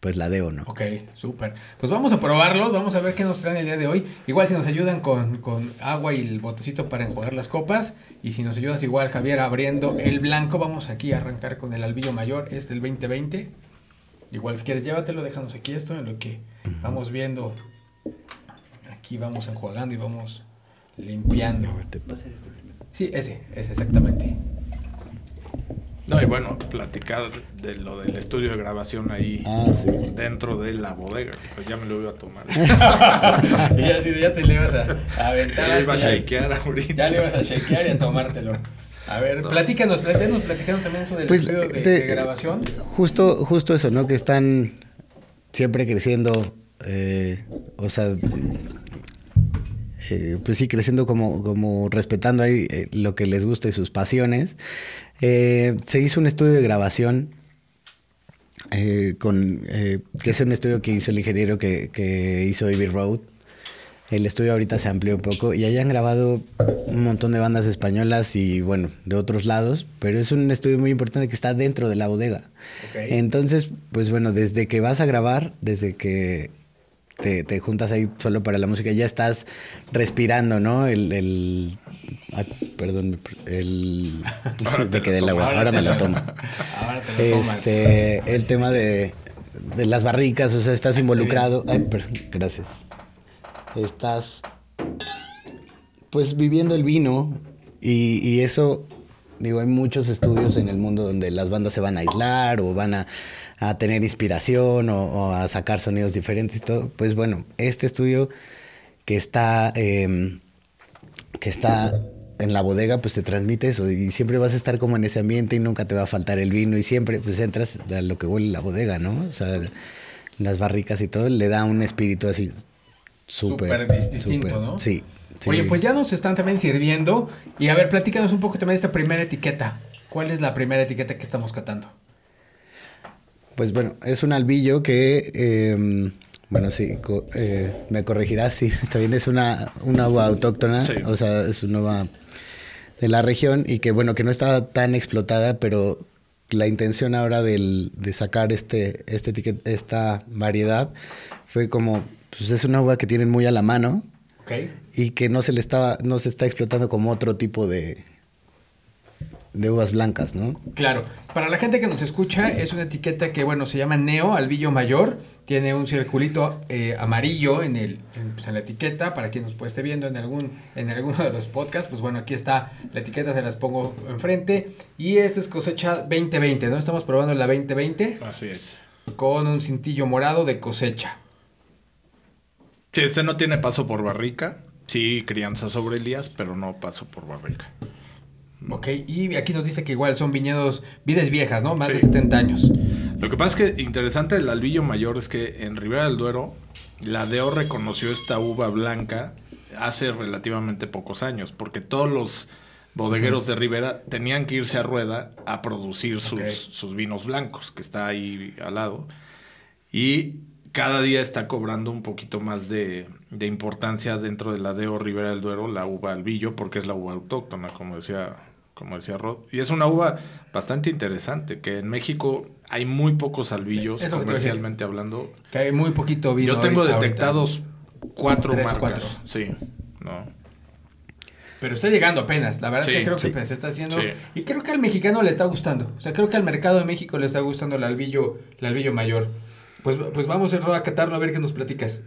pues la DEO, ¿no? Ok, súper. Pues vamos a probarlos, vamos a ver qué nos traen el día de hoy. Igual si nos ayudan con, con agua y el botecito para enjuagar las copas. Y si nos ayudas igual, Javier, abriendo el blanco, vamos aquí a arrancar con el albillo mayor, este el 2020. Igual si quieres llévatelo, déjanos aquí esto en lo que vamos viendo. Aquí vamos enjuagando y vamos limpiando. Sí, ese, ese exactamente. No, y bueno, platicar de lo del estudio de grabación ahí Ah, sí. dentro de la bodega. Pues ya me lo iba a tomar. y ya, sí, ya te le ibas a, a aventar. Ya iba a shakear ahorita. Ya le ibas a shakear y a tomártelo. A ver, No. platícanos, platícanos, platicaron también eso del Pues, estudio de, te- de grabación. Justo, justo eso, ¿no? Que están siempre creciendo, eh, o sea, eh, pues sí, creciendo como, como respetando ahí eh, lo que les gusta y sus pasiones. Eh, se hizo un estudio de grabación eh, con, eh, que es un estudio que hizo el ingeniero que, que hizo Abbey Road. El estudio ahorita se amplió un poco y hayan grabado un montón de bandas españolas y bueno, de otros lados, pero es un estudio muy importante que está dentro de la bodega. Ok. Entonces, pues bueno, desde que vas a grabar, desde que te, te juntas ahí solo para la música, ya estás respirando, ¿no? El, el ay, perdón, el te de que lo del agua, ahora me lo tomo. Ahora te lo tomas. Este, el tema de, de las barricas, o sea, estás involucrado. Ay, perdón, gracias. Estás, pues, viviendo el vino y, y eso, digo, hay muchos estudios en el mundo donde las bandas se van a aislar o van a, a tener inspiración o, o a sacar sonidos diferentes y todo. Pues bueno, este estudio que está, em, que está en la bodega, pues te transmite eso y siempre vas a estar como en ese ambiente y nunca te va a faltar el vino y siempre pues entras a lo que huele la bodega, ¿no? O sea, las barricas y todo le da un espíritu así súper Súper dis- distinto, ¿no? Sí. sí. Oye, pues ya nos están también sirviendo. Y a ver, platícanos un poco también de esta primera etiqueta. ¿Cuál es la primera etiqueta que estamos catando? Pues bueno, es un albillo que, eh, bueno, sí, co- eh, me corregirás, sí, está bien, es una, una uva autóctona, Sí. o sea, es una uva de la región y que, bueno, que no está tan explotada, pero la intención ahora del- de sacar este, este etiquet- esta variedad fue como, pues es una uva que tienen muy a la mano y que no se le estaba, no se está explotando como otro tipo de, de uvas blancas, ¿no? Claro. Para la gente que nos escucha, es una etiqueta que, bueno, se llama Neo Albillo Mayor. Tiene un circulito eh, amarillo en, el, en, pues, en la etiqueta. Para quien nos puede esté viendo en, algún, en alguno de los podcasts, pues bueno, aquí está la etiqueta, se las pongo enfrente. Y esta es cosecha 2020, ¿no? Estamos probando la 2020 Así es. con un cintillo morado de cosecha. Sí, este no tiene paso por barrica. Sí, crianza sobre Elías, pero no paso por barrica. Ok, y aquí nos dice que igual son viñedos, vides viejas, ¿no? Más de Sí. 70 años. Lo que pasa es que interesante del albillo mayor es que en Ribera del Duero la DEO reconoció esta uva blanca hace relativamente pocos años, porque todos los bodegueros de Ribera tenían que irse a rueda a producir sus, sus vinos blancos, que está ahí al lado. Y cada día está cobrando un poquito más de, de importancia dentro de la DEO Ribera del Duero la uva albillo, porque es la uva autóctona, como decía, como decía Rod. Y es una uva bastante interesante, que en México hay muy pocos albillos, Es lo que te iba a decir. comercialmente hablando. Que hay muy poquito vino. Yo tengo ahorita- detectados cuatro Tres, marcas. cuatro. Sí, no. Pero está llegando apenas, la verdad Sí, es que creo sí. que se está haciendo. Sí. Y creo que al mexicano le está gustando. O sea, creo que al mercado de México le está gustando el albillo, el albillo mayor. Pues, pues vamos Ro, a catarlo a ver qué nos platicas.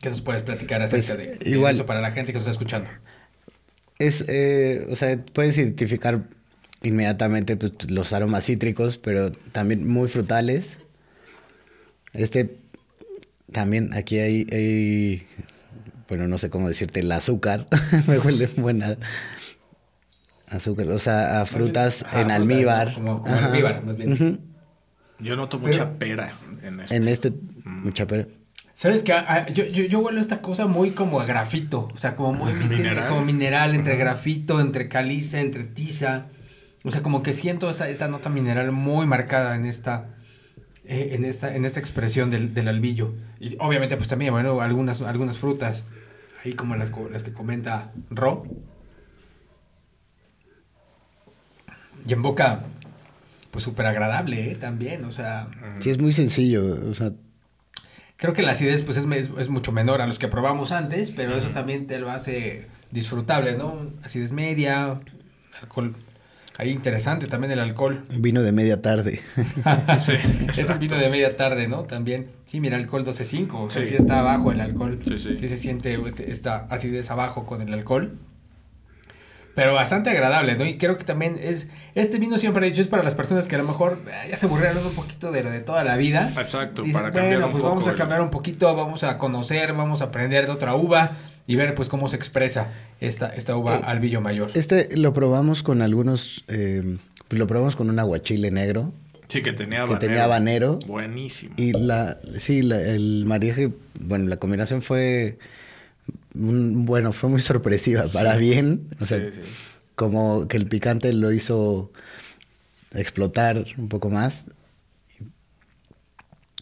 ¿Qué nos puedes platicar acerca Pues, de, de igual- eso para la gente que nos está escuchando? Es, eh, o sea, puedes identificar inmediatamente pues, los aromas cítricos, pero también muy frutales. Este, también aquí hay, hay, bueno, no sé cómo decirte, el azúcar. Me huele buena azúcar, o sea, a frutas Ajá, en almíbar. como- almíbar, más bien. Yo noto Pero- mucha pera en este. En este, mucha pera. ¿Sabes qué? Ah, yo, yo, yo huelo esta cosa muy como a grafito. O sea, como muy Mineral. como mineral, entre grafito, entre caliza, entre tiza. O sea, como que siento esa, esa nota mineral muy marcada en esta, eh, en, esta, en esta expresión del, del albillo. Y obviamente, pues también, bueno, algunas, algunas frutas, ahí como las, co- las que comenta Ro. Y en boca, pues súper agradable, ¿eh? También, o sea, Sí, es muy sencillo. O sea, creo que la acidez, pues es, es, mucho menor a los que probamos antes, pero eso también te lo hace disfrutable, ¿no? Acidez media, alcohol. Ahí interesante también el alcohol. vino de media tarde. es el vino de media tarde, ¿no? También. Sí, mira, alcohol 12.5. O sea, sí. Sí. está abajo el alcohol. Sí, sí. se siente este- esta acidez abajo con el alcohol. Pero bastante agradable, ¿no? Y creo que también es... Este vino siempre he dicho es para las personas que a lo mejor eh, ya se aburrieron un poquito de lo de toda la vida. Exacto, Dices, para cambiar bueno, un pues poco vamos a el- cambiar un poquito, vamos a conocer, vamos a aprender de otra uva y ver pues cómo se expresa esta, esta uva Eh, albillo mayor. Este lo probamos con algunos. eh, pues lo probamos con un aguachile negro. Sí, que tenía Que habanero. tenía habanero. Buenísimo. Y la, sí, la- el mariaje, bueno, la combinación fue, bueno, fue muy sorpresiva, para bien. O sea, Sí, sí. como que el picante lo hizo explotar un poco más.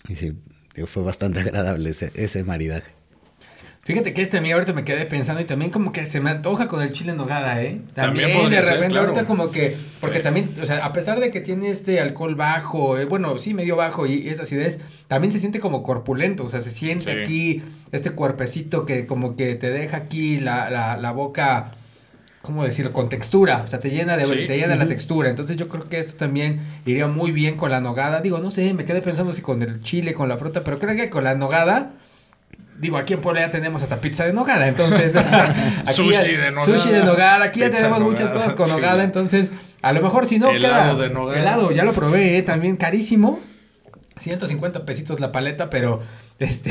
Y sí, fue bastante agradable ese, ese maridaje. Fíjate que este a mí ahorita me quedé pensando y también como que se me antoja con el chile en nogada, ¿eh? También También, de ser, repente claro. ahorita como que, porque Sí. también, o sea, a pesar de que tiene este alcohol bajo, eh, bueno, sí, medio bajo y esa acidez, también se siente como corpulento, o sea, se siente Sí. aquí este cuerpecito que como que te deja aquí la, la, la boca, ¿cómo decirlo? Con textura, o sea, te llena, de, Sí. te llena la Ujú. textura, entonces yo creo que esto también iría muy bien con la nogada, digo, no sé, me quedé pensando si con el chile, con la fruta, pero creo que con la nogada... Digo, aquí en Puebla ya tenemos hasta pizza de nogada, entonces... aquí Sushi ya- de nogada, Sushi de nogada, aquí ya tenemos muchas cosas con sí. nogada, entonces... A lo mejor si no Helado queda... de nogada. Helado, ya lo probé, eh, también carísimo. 150 pesitos la paleta, pero... Este,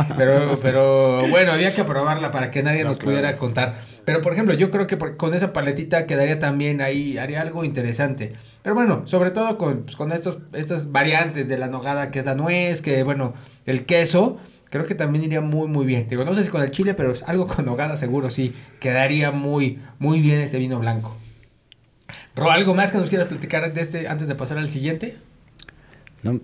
pero, pero bueno, había que probarla para que nadie No, nos claro. pudiera contar. Pero por ejemplo, yo creo que por- con esa paletita quedaría también ahí, haría algo interesante. Pero bueno, sobre todo con, pues, con estos, estas variantes de la nogada, que es la nuez, que bueno, el queso, creo que también iría muy, muy bien. Digo, no sé si con el chile, pero algo con nogada seguro sí, quedaría muy, muy bien este vino blanco. Ro, ¿algo más que nos quieras platicar de este antes de pasar al siguiente? ¿no?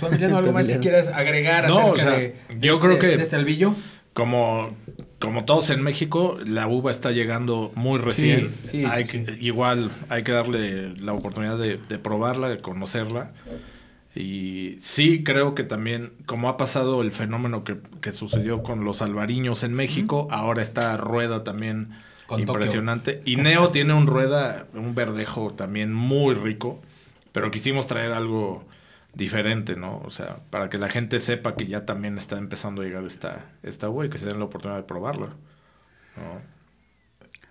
¿Tú, Emiliano, algo más que quieras agregar No, acerca o sea, de, de yo este, creo que- de este albillo? Como, como todos en México, la uva está llegando muy recién. sí, hay sí, que- Igual hay que darle la oportunidad de, de probarla, de conocerla. Y sí creo que también, como ha pasado el fenómeno que, que sucedió con los albariños en México, ahora está Rueda también Con impresionante. Y Neo tiene un Rueda, un verdejo también muy rico, pero quisimos traer algo diferente, ¿no? O sea, para que la gente sepa que ya también está empezando a llegar esta, esta uva y que se den la oportunidad de probarla. ¿no?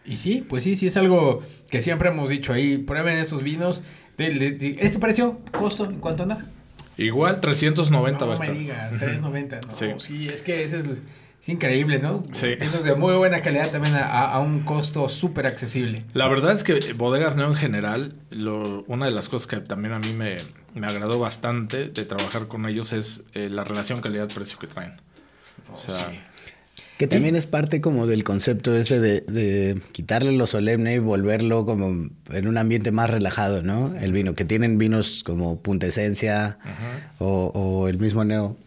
Y sí, pues sí, sí es algo que siempre hemos dicho ahí, prueben estos vinos. ¿Este precio? ¿Costo? ¿En cuánto anda? Igual 390 va no a me estar. digas, 3.90. No, sí. Sí. es que ese es, es increíble, ¿no? Sí. Vinos de muy buena calidad también a, a- a un costo súper accesible. La verdad es que Bodegas Neo en general, lo- una de las cosas que también a mí me, me agradó bastante de trabajar con ellos es eh, la relación calidad-precio que traen. O sea, Que también es parte como del concepto ese de, de quitarle lo solemne y volverlo como en un ambiente más relajado, ¿no? El vino, que tienen vinos como Punta Esencia o, o el mismo Neo.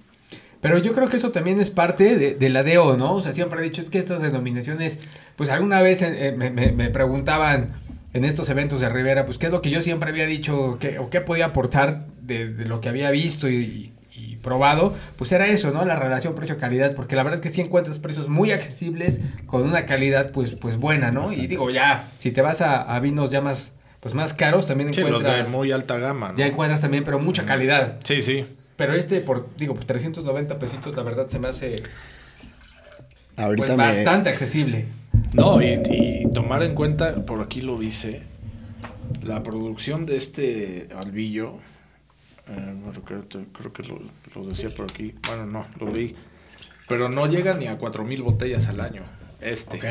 Pero yo creo que eso también es parte de, de la DO, ¿no? O sea, siempre he dicho, es que estas denominaciones, pues alguna vez eh, me, me- me preguntaban en estos eventos de Rivera, pues qué es lo que yo siempre había dicho, qué, o qué podía aportar de, de lo que había visto y, y probado, pues era eso, ¿no? La relación precio-calidad, porque la verdad es que sí encuentras precios muy accesibles con una calidad, pues, pues buena, ¿no? Y digo, ya, si te vas a, a vinos ya más, pues más caros, también sí, los encuentras, de muy alta gama. ¿no? ya encuentras también, pero mucha calidad. Sí, sí. Pero este, por, digo, por 390 pesitos, la verdad se me hace Ahorita pues, me- bastante accesible. No, y, y tomar en cuenta, por aquí lo dice, la producción de este albillo, eh, creo, creo que lo, lo decía por aquí, bueno, no, lo vi, pero no llega ni a 4.000 botellas al año, este. Ok.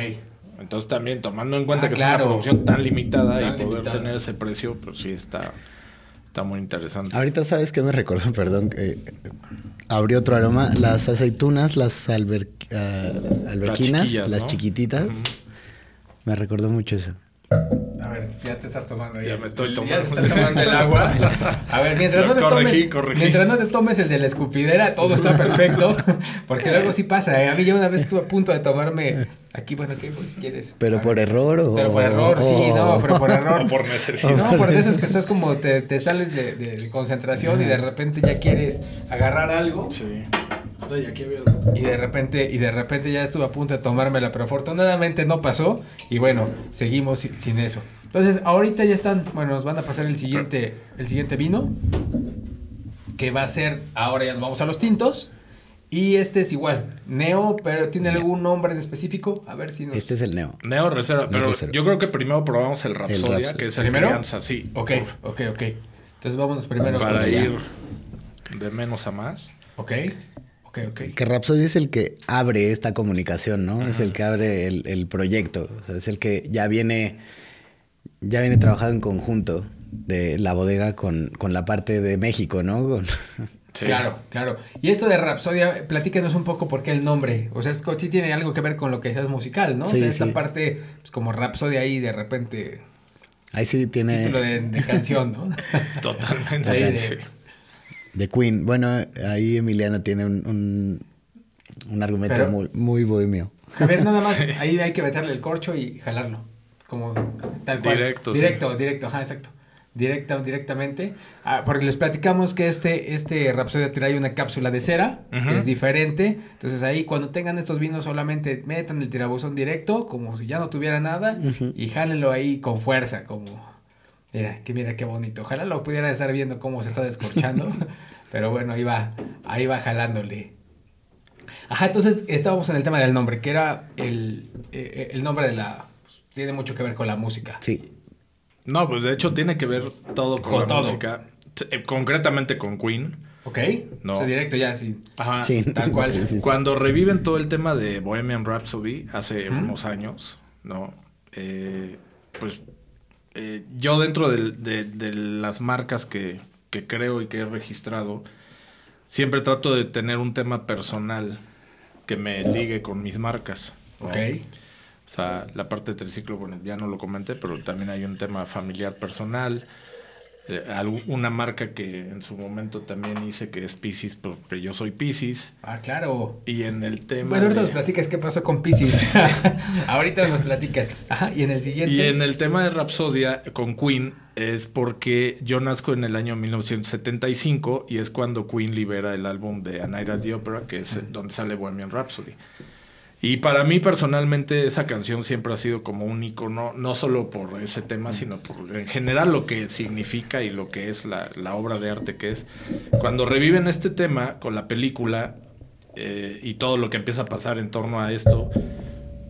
Entonces también tomando en cuenta Ah, que claro. es una producción tan limitada Tan y poder limitada. tener ese precio, pues sí está, está muy interesante. Ahorita sabes que me recordó, perdón, que abrió otro aroma, las aceitunas, las alber- ah, alberquinas, las, chiquititas. Me recordó mucho eso. A ver, Ya te estás tomando. Ya me estoy Ya te tomando. estás tomando el agua. A ver, mientras no, te Corregí, tomes, corregí. mientras no te tomes el de la escupidera, todo está perfecto. Porque luego sí pasa. ¿eh? A mí yo una vez estuve a punto de tomarme aquí, bueno, ¿qué pues, quieres? ¿Pero A por ver. error o...? Pero por error, sí, no, pero por error. O por necesidad. No, por de esas que estás como te, te sales de, de- de concentración y de repente ya quieres agarrar algo Sí. Oye, aquí había... y de repente y de repente ya estuve a punto de tomármela, pero afortunadamente no pasó y bueno, seguimos sin, sin eso. Entonces, ahorita ya están, bueno, nos van a pasar el siguiente el siguiente vino que va a ser ahora ya nos vamos a los tintos y este es igual, Neo, pero tiene algún nombre en específico, a ver si nos Este es el Neo. Neo Reserva, pero Reserva. yo creo que primero probamos el Rapsodia, Rhapsody. que es el ¿Primero? crianza, sí. Ok, ok, ok. Entonces vámonos primero Vamos Para ir de menos a más. Ok, ok, ok. Que Rhapsody es el que abre esta comunicación, ¿no? Es el que abre el, el proyecto. O sea, es el que ya viene, ya viene trabajado en conjunto de la bodega con, con la parte de México, ¿no? Con- Sí. Claro, claro. Y esto de Rapsodia, platíquenos un poco por qué el nombre. O sea, sí tiene algo que ver con lo que es musical, ¿no? Sí, o sea, esta sí. parte, pues como Rapsodia ahí de repente, Ahí sí tiene título de, de canción, ¿no? Totalmente. Ahí de- sí. De Queen. Bueno, ahí Emiliano tiene un, un, un argumento Pero- muy, muy bohemio. A ver, nada más, Sí. ahí hay que meterle el corcho y jalarlo. Como tal cual. Directo, sí. Directo, directo, ajá, exacto. Directa, directamente. Ah, porque les platicamos que este, este Rapsodia trae una cápsula de cera, que es diferente. Entonces ahí cuando tengan estos vinos solamente metan el tirabuzón directo, como si ya no tuviera nada, y jálenlo ahí con fuerza, como... Mira, que mira qué bonito. Ojalá lo pudieran estar viendo cómo se está descorchando. pero bueno, ahí va, ahí va jalándole. Ajá, entonces estábamos en el tema del nombre, que era el, eh, el nombre de la... pues, tiene mucho que ver con la música. Sí. No, pues de hecho tiene que ver todo con, Con la todo. música. Eh, concretamente con Queen. ¿Ok? No. O sea, directo ya, sí. Ajá. Sí. Tal cual. Sí, sí, sí. Cuando reviven todo el tema de Bohemian Rhapsody hace unos años, ¿no? Eh, pues eh, yo dentro de las marcas que, que creo y que he registrado, siempre trato de tener un tema personal que me ligue con mis marcas. ¿no? Ok. O sea, la parte de triciclo, bueno, ya no lo comenté, pero también hay un tema familiar personal. Eh, una marca que en su momento también hice que es Pisces, porque yo soy Pisces. Ah, claro. Y en el tema. Bueno, ahorita de- nos platicas qué pasó con Pisces. ahorita nos platicas. Ajá, y en el siguiente... y en el tema de Rapsodia con Queen es porque yo nazco en el año 1975 y es cuando Queen libera el álbum de A Night at the Opera, que es donde sale Bohemian Rhapsody. Y para mí personalmente esa canción siempre ha sido como un icono, no solo por ese tema, sino por en general lo que significa y lo que es la, la obra de arte que es. Cuando reviven este tema con la película eh, y todo lo que empieza a pasar en torno a esto,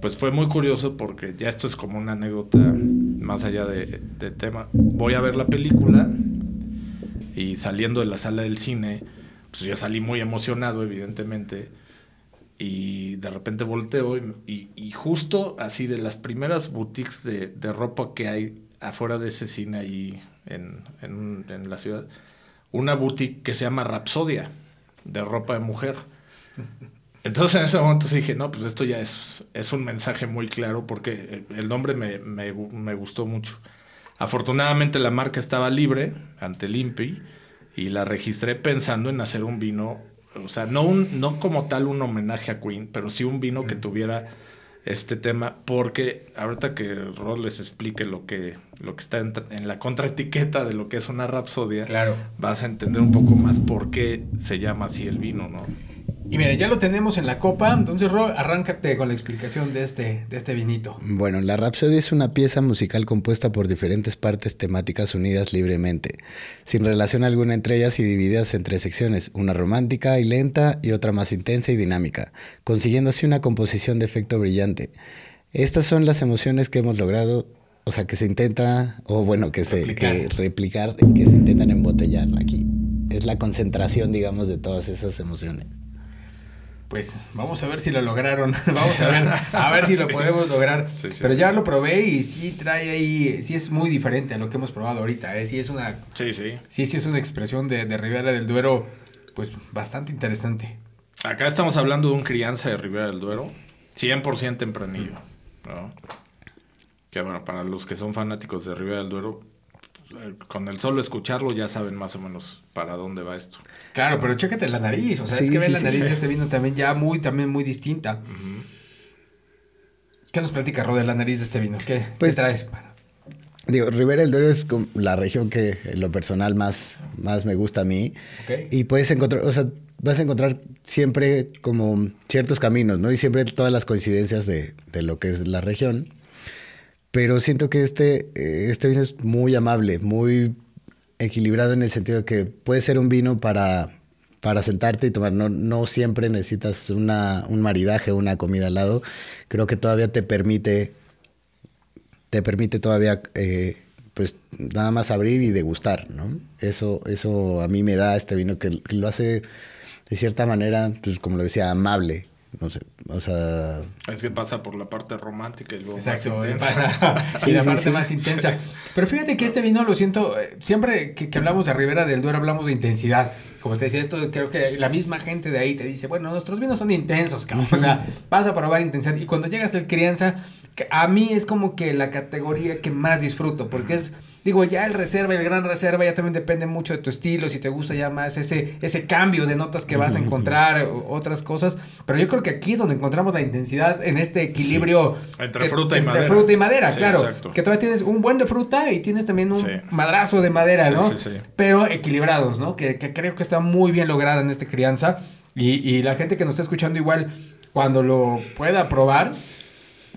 pues fue muy curioso porque ya esto es como una anécdota más allá de, de tema. Voy a ver la película y saliendo de la sala del cine, pues yo salí muy emocionado, evidentemente. Y de repente volteo y, y- y justo así de las primeras boutiques de, de ropa que hay afuera de ese cine ahí en, en- en la ciudad, una boutique que se llama Rapsodia, de ropa de mujer. Entonces en ese momento sí dije, no, pues esto ya es, es un mensaje muy claro porque el nombre me, me me gustó mucho. Afortunadamente la marca estaba libre ante el INPI y la registré pensando en hacer un vino, o sea, no, un, no como tal un homenaje a Queen, pero sí un vino que tuviera este tema, porque ahorita que Rod les explique lo que, lo que está en, en la contraetiqueta de lo que es una rapsodia, Claro. vas a entender un poco más por qué se llama así el vino, ¿no? Y mira, ya lo tenemos en la copa. Entonces, Ro, arráncate con la explicación de este, de este vinito. Bueno, la Rhapsody es una pieza musical compuesta por diferentes partes temáticas unidas libremente, sin relación alguna entre ellas y divididas en tres secciones, una romántica y lenta y otra más intensa y dinámica, consiguiendo así una composición de efecto brillante. Estas son las emociones que hemos logrado, o sea, que se intenta, o bueno, que se Replicar. que replicar y que se intentan embotellar aquí. Es la concentración, digamos, de todas esas emociones. Pues vamos a ver si lo lograron. vamos a ver, a ver si lo Sí. podemos lograr. Sí, sí. Pero ya lo probé y sí trae ahí, sí es muy diferente a lo que hemos probado ahorita. ¿eh? Sí es una, Sí, sí. sí, sí es una expresión de, de Ribera del Duero, pues bastante interesante. Acá estamos hablando de un crianza de Ribera del Duero, 100% tempranillo, ¿no? Que bueno, para los que son fanáticos de Ribera del Duero, con el solo escucharlo ya saben más o menos para dónde va esto. Claro, pero chécate la nariz, o sea, Sí, es que ven sí, la sí, nariz sí. de este vino también ya muy, también muy distinta. ¿Qué nos platica, Ro, de la nariz de este vino? ¿Qué, Pues- qué traes? para- Digo, Ribera del Duero es como la región que en lo personal más, más me gusta a mí. Y puedes encontrar, o sea, vas a encontrar siempre como ciertos caminos, ¿no? Y siempre todas las coincidencias de, de lo que es la región. Pero siento que este, eh, este vino es muy amable, muy equilibrado en el sentido de que puede ser un vino para, para sentarte y tomar. No, no siempre necesitas una, un maridaje una comida al lado. Creo que todavía te permite, te permite todavía, eh, pues nada más abrir y degustar, ¿no? Eso, eso a mí me da este vino que, que lo hace de cierta manera, pues como lo decía, amable. No sé, o sea, Es que pasa por la parte romántica y luego Exacto, más intensa. Sí, la parte sí. más intensa. Pero fíjate que este vino lo siento, eh, siempre que, que hablamos de Ribera del Duero hablamos de intensidad. Como te decía, esto creo que la misma gente de ahí te dice, bueno, nuestros vinos son intensos, cabrón. O sea, vas a probar intensidad. Y cuando llegas al crianza, a mí es como que la categoría que más disfruto, porque es, digo, ya el reserva, el gran reserva, ya también depende mucho de tu estilo, si te gusta ya más ese, ese cambio de notas que vas a encontrar, otras cosas. Pero yo creo que aquí es donde encontramos la intensidad en este equilibrio. Entre que- fruta y entre madera. fruta y madera, Sí, claro. exacto. Que todavía tienes un buen de fruta y tienes también un Sí. madrazo de madera, Sí, ¿no? sí, sí. Pero equilibrados, ¿no? Que, que creo que está muy bien lograda en esta crianza. Y, y la gente que nos está escuchando igual, cuando lo pueda probar,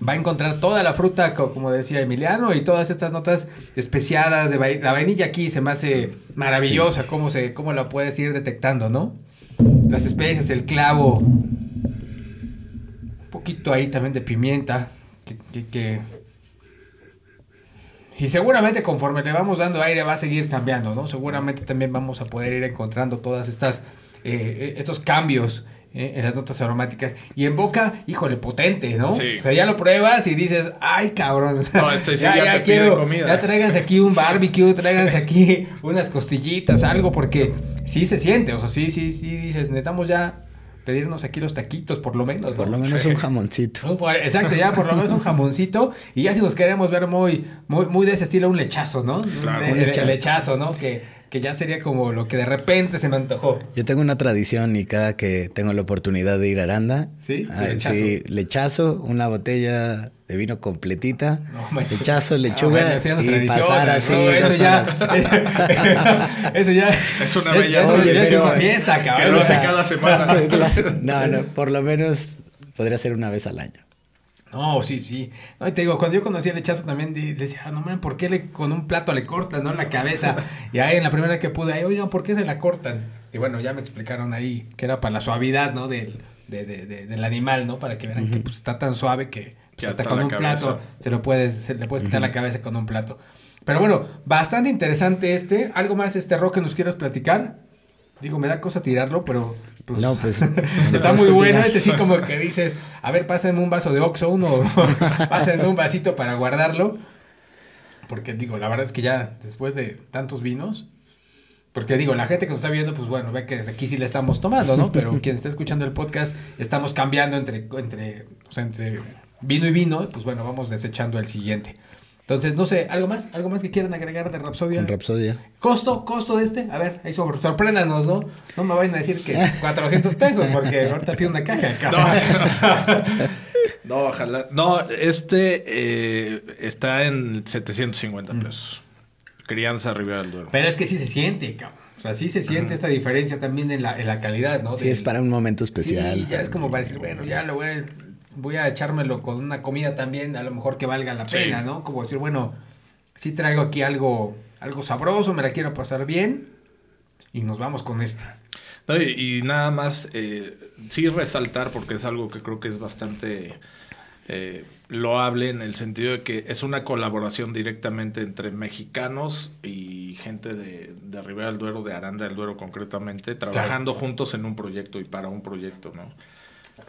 va a encontrar toda la fruta, co- como decía Emiliano, y todas estas notas especiadas de vainilla. La vainilla aquí se me hace maravillosa, cómo, se, cómo la puedes ir detectando, ¿no? Las especias, el clavo, un poquito ahí también de pimienta, que, que- que- Y seguramente conforme le vamos dando aire va a seguir cambiando, ¿no? Seguramente también vamos a poder ir encontrando todas estas, eh, estos cambios eh, en las notas aromáticas. Y en boca, híjole, potente, ¿no? Sí. O sea, ya lo pruebas y dices, ay, cabrón. o sea, No, este sí ya te pide comida. Ya tráiganse Sí. aquí un Sí. barbecue, tráiganse aquí unas costillitas, algo, porque sí se siente, o sea, sí, sí, sí, dices, necesitamos ya pedirnos aquí los taquitos, por lo menos. por lo menos Sí. un jamoncito. Exacto, ya por lo menos un jamoncito. Y ya si nos queremos ver muy, muy, muy de ese estilo, un lechazo, ¿no? Claro. Un, Un le- lecha- lechazo, ¿no? Que, que ya sería como lo que de repente se me antojó. Yo tengo una tradición y cada que tengo la oportunidad de ir a Aranda, ¿Sí? ah, Lechazo. sí, lechazo, una botella de vino completita, No, lechazo, Ah, lechuga y pasar ¿no? así. eso ya. eso ya. Es una bella- Oye, es una fiesta, Que cabrón. lo o hace cada semana. Que- que- no, no, por lo menos podría ser una vez al año. No, sí, sí. No, y te digo, cuando yo conocí el lechazo también decía, ah, no man, ¿por qué le, con un plato le cortan, no? La cabeza. y ahí en la primera que pude, ay, oigan, ¿por qué se la cortan? Y bueno, ya me explicaron ahí que era para la suavidad, ¿no? Del, de- de- de- del animal, ¿no? Para que vean que pues, está tan suave que pues, Que hasta hasta con un cabeza. plato se lo puedes, se le puedes quitar la cabeza con un plato. Pero bueno, bastante interesante este. ¿Algo más, este rock que nos quieras platicar? Digo, me da cosa tirarlo, pero... pues, No, pues. Está muy bueno, este sí como que dices, a ver, pásenme un vaso de Oxxo, uno, pásenme un vasito para guardarlo. Porque digo, la verdad es que ya después de tantos vinos, porque digo, la gente que nos está viendo, pues bueno, ve que desde aquí sí le estamos tomando, ¿no? Pero quien está escuchando el podcast, estamos cambiando entre, entre, o sea, entre vino y vino, pues bueno, vamos desechando el siguiente. Entonces, no sé, ¿algo más? ¿Algo más que quieran agregar de Rapsodia? En Rapsodia. ¿Costo? ¿Costo de este? A ver, ahí sobre, sorpréndanos, ¿no? No me vayan a decir que 400 pesos, porque ahorita pido una caja, cabrón. No, ojalá. No, este eh, está en 750 pesos. Crianza Ribera del Duero. Pero es que sí se siente, cabrón. O sea, sí se siente esta diferencia también en la, en la calidad, ¿no? Sí, Del- es para un momento especial. Sí, ya es como para decir, bueno, ya lo voy a, voy a echármelo con una comida también, a lo mejor que valga la Sí. pena, ¿no? Como decir, bueno, sí traigo aquí algo, algo sabroso, me la quiero pasar bien y nos vamos con esta. No, y, y nada más, eh, sí resaltar, porque es algo que creo que es bastante eh, loable en el sentido de que es una colaboración directamente entre mexicanos y gente de, de Ribera del Duero, de Aranda del Duero concretamente, trabajando juntos en un proyecto y para un proyecto, ¿no?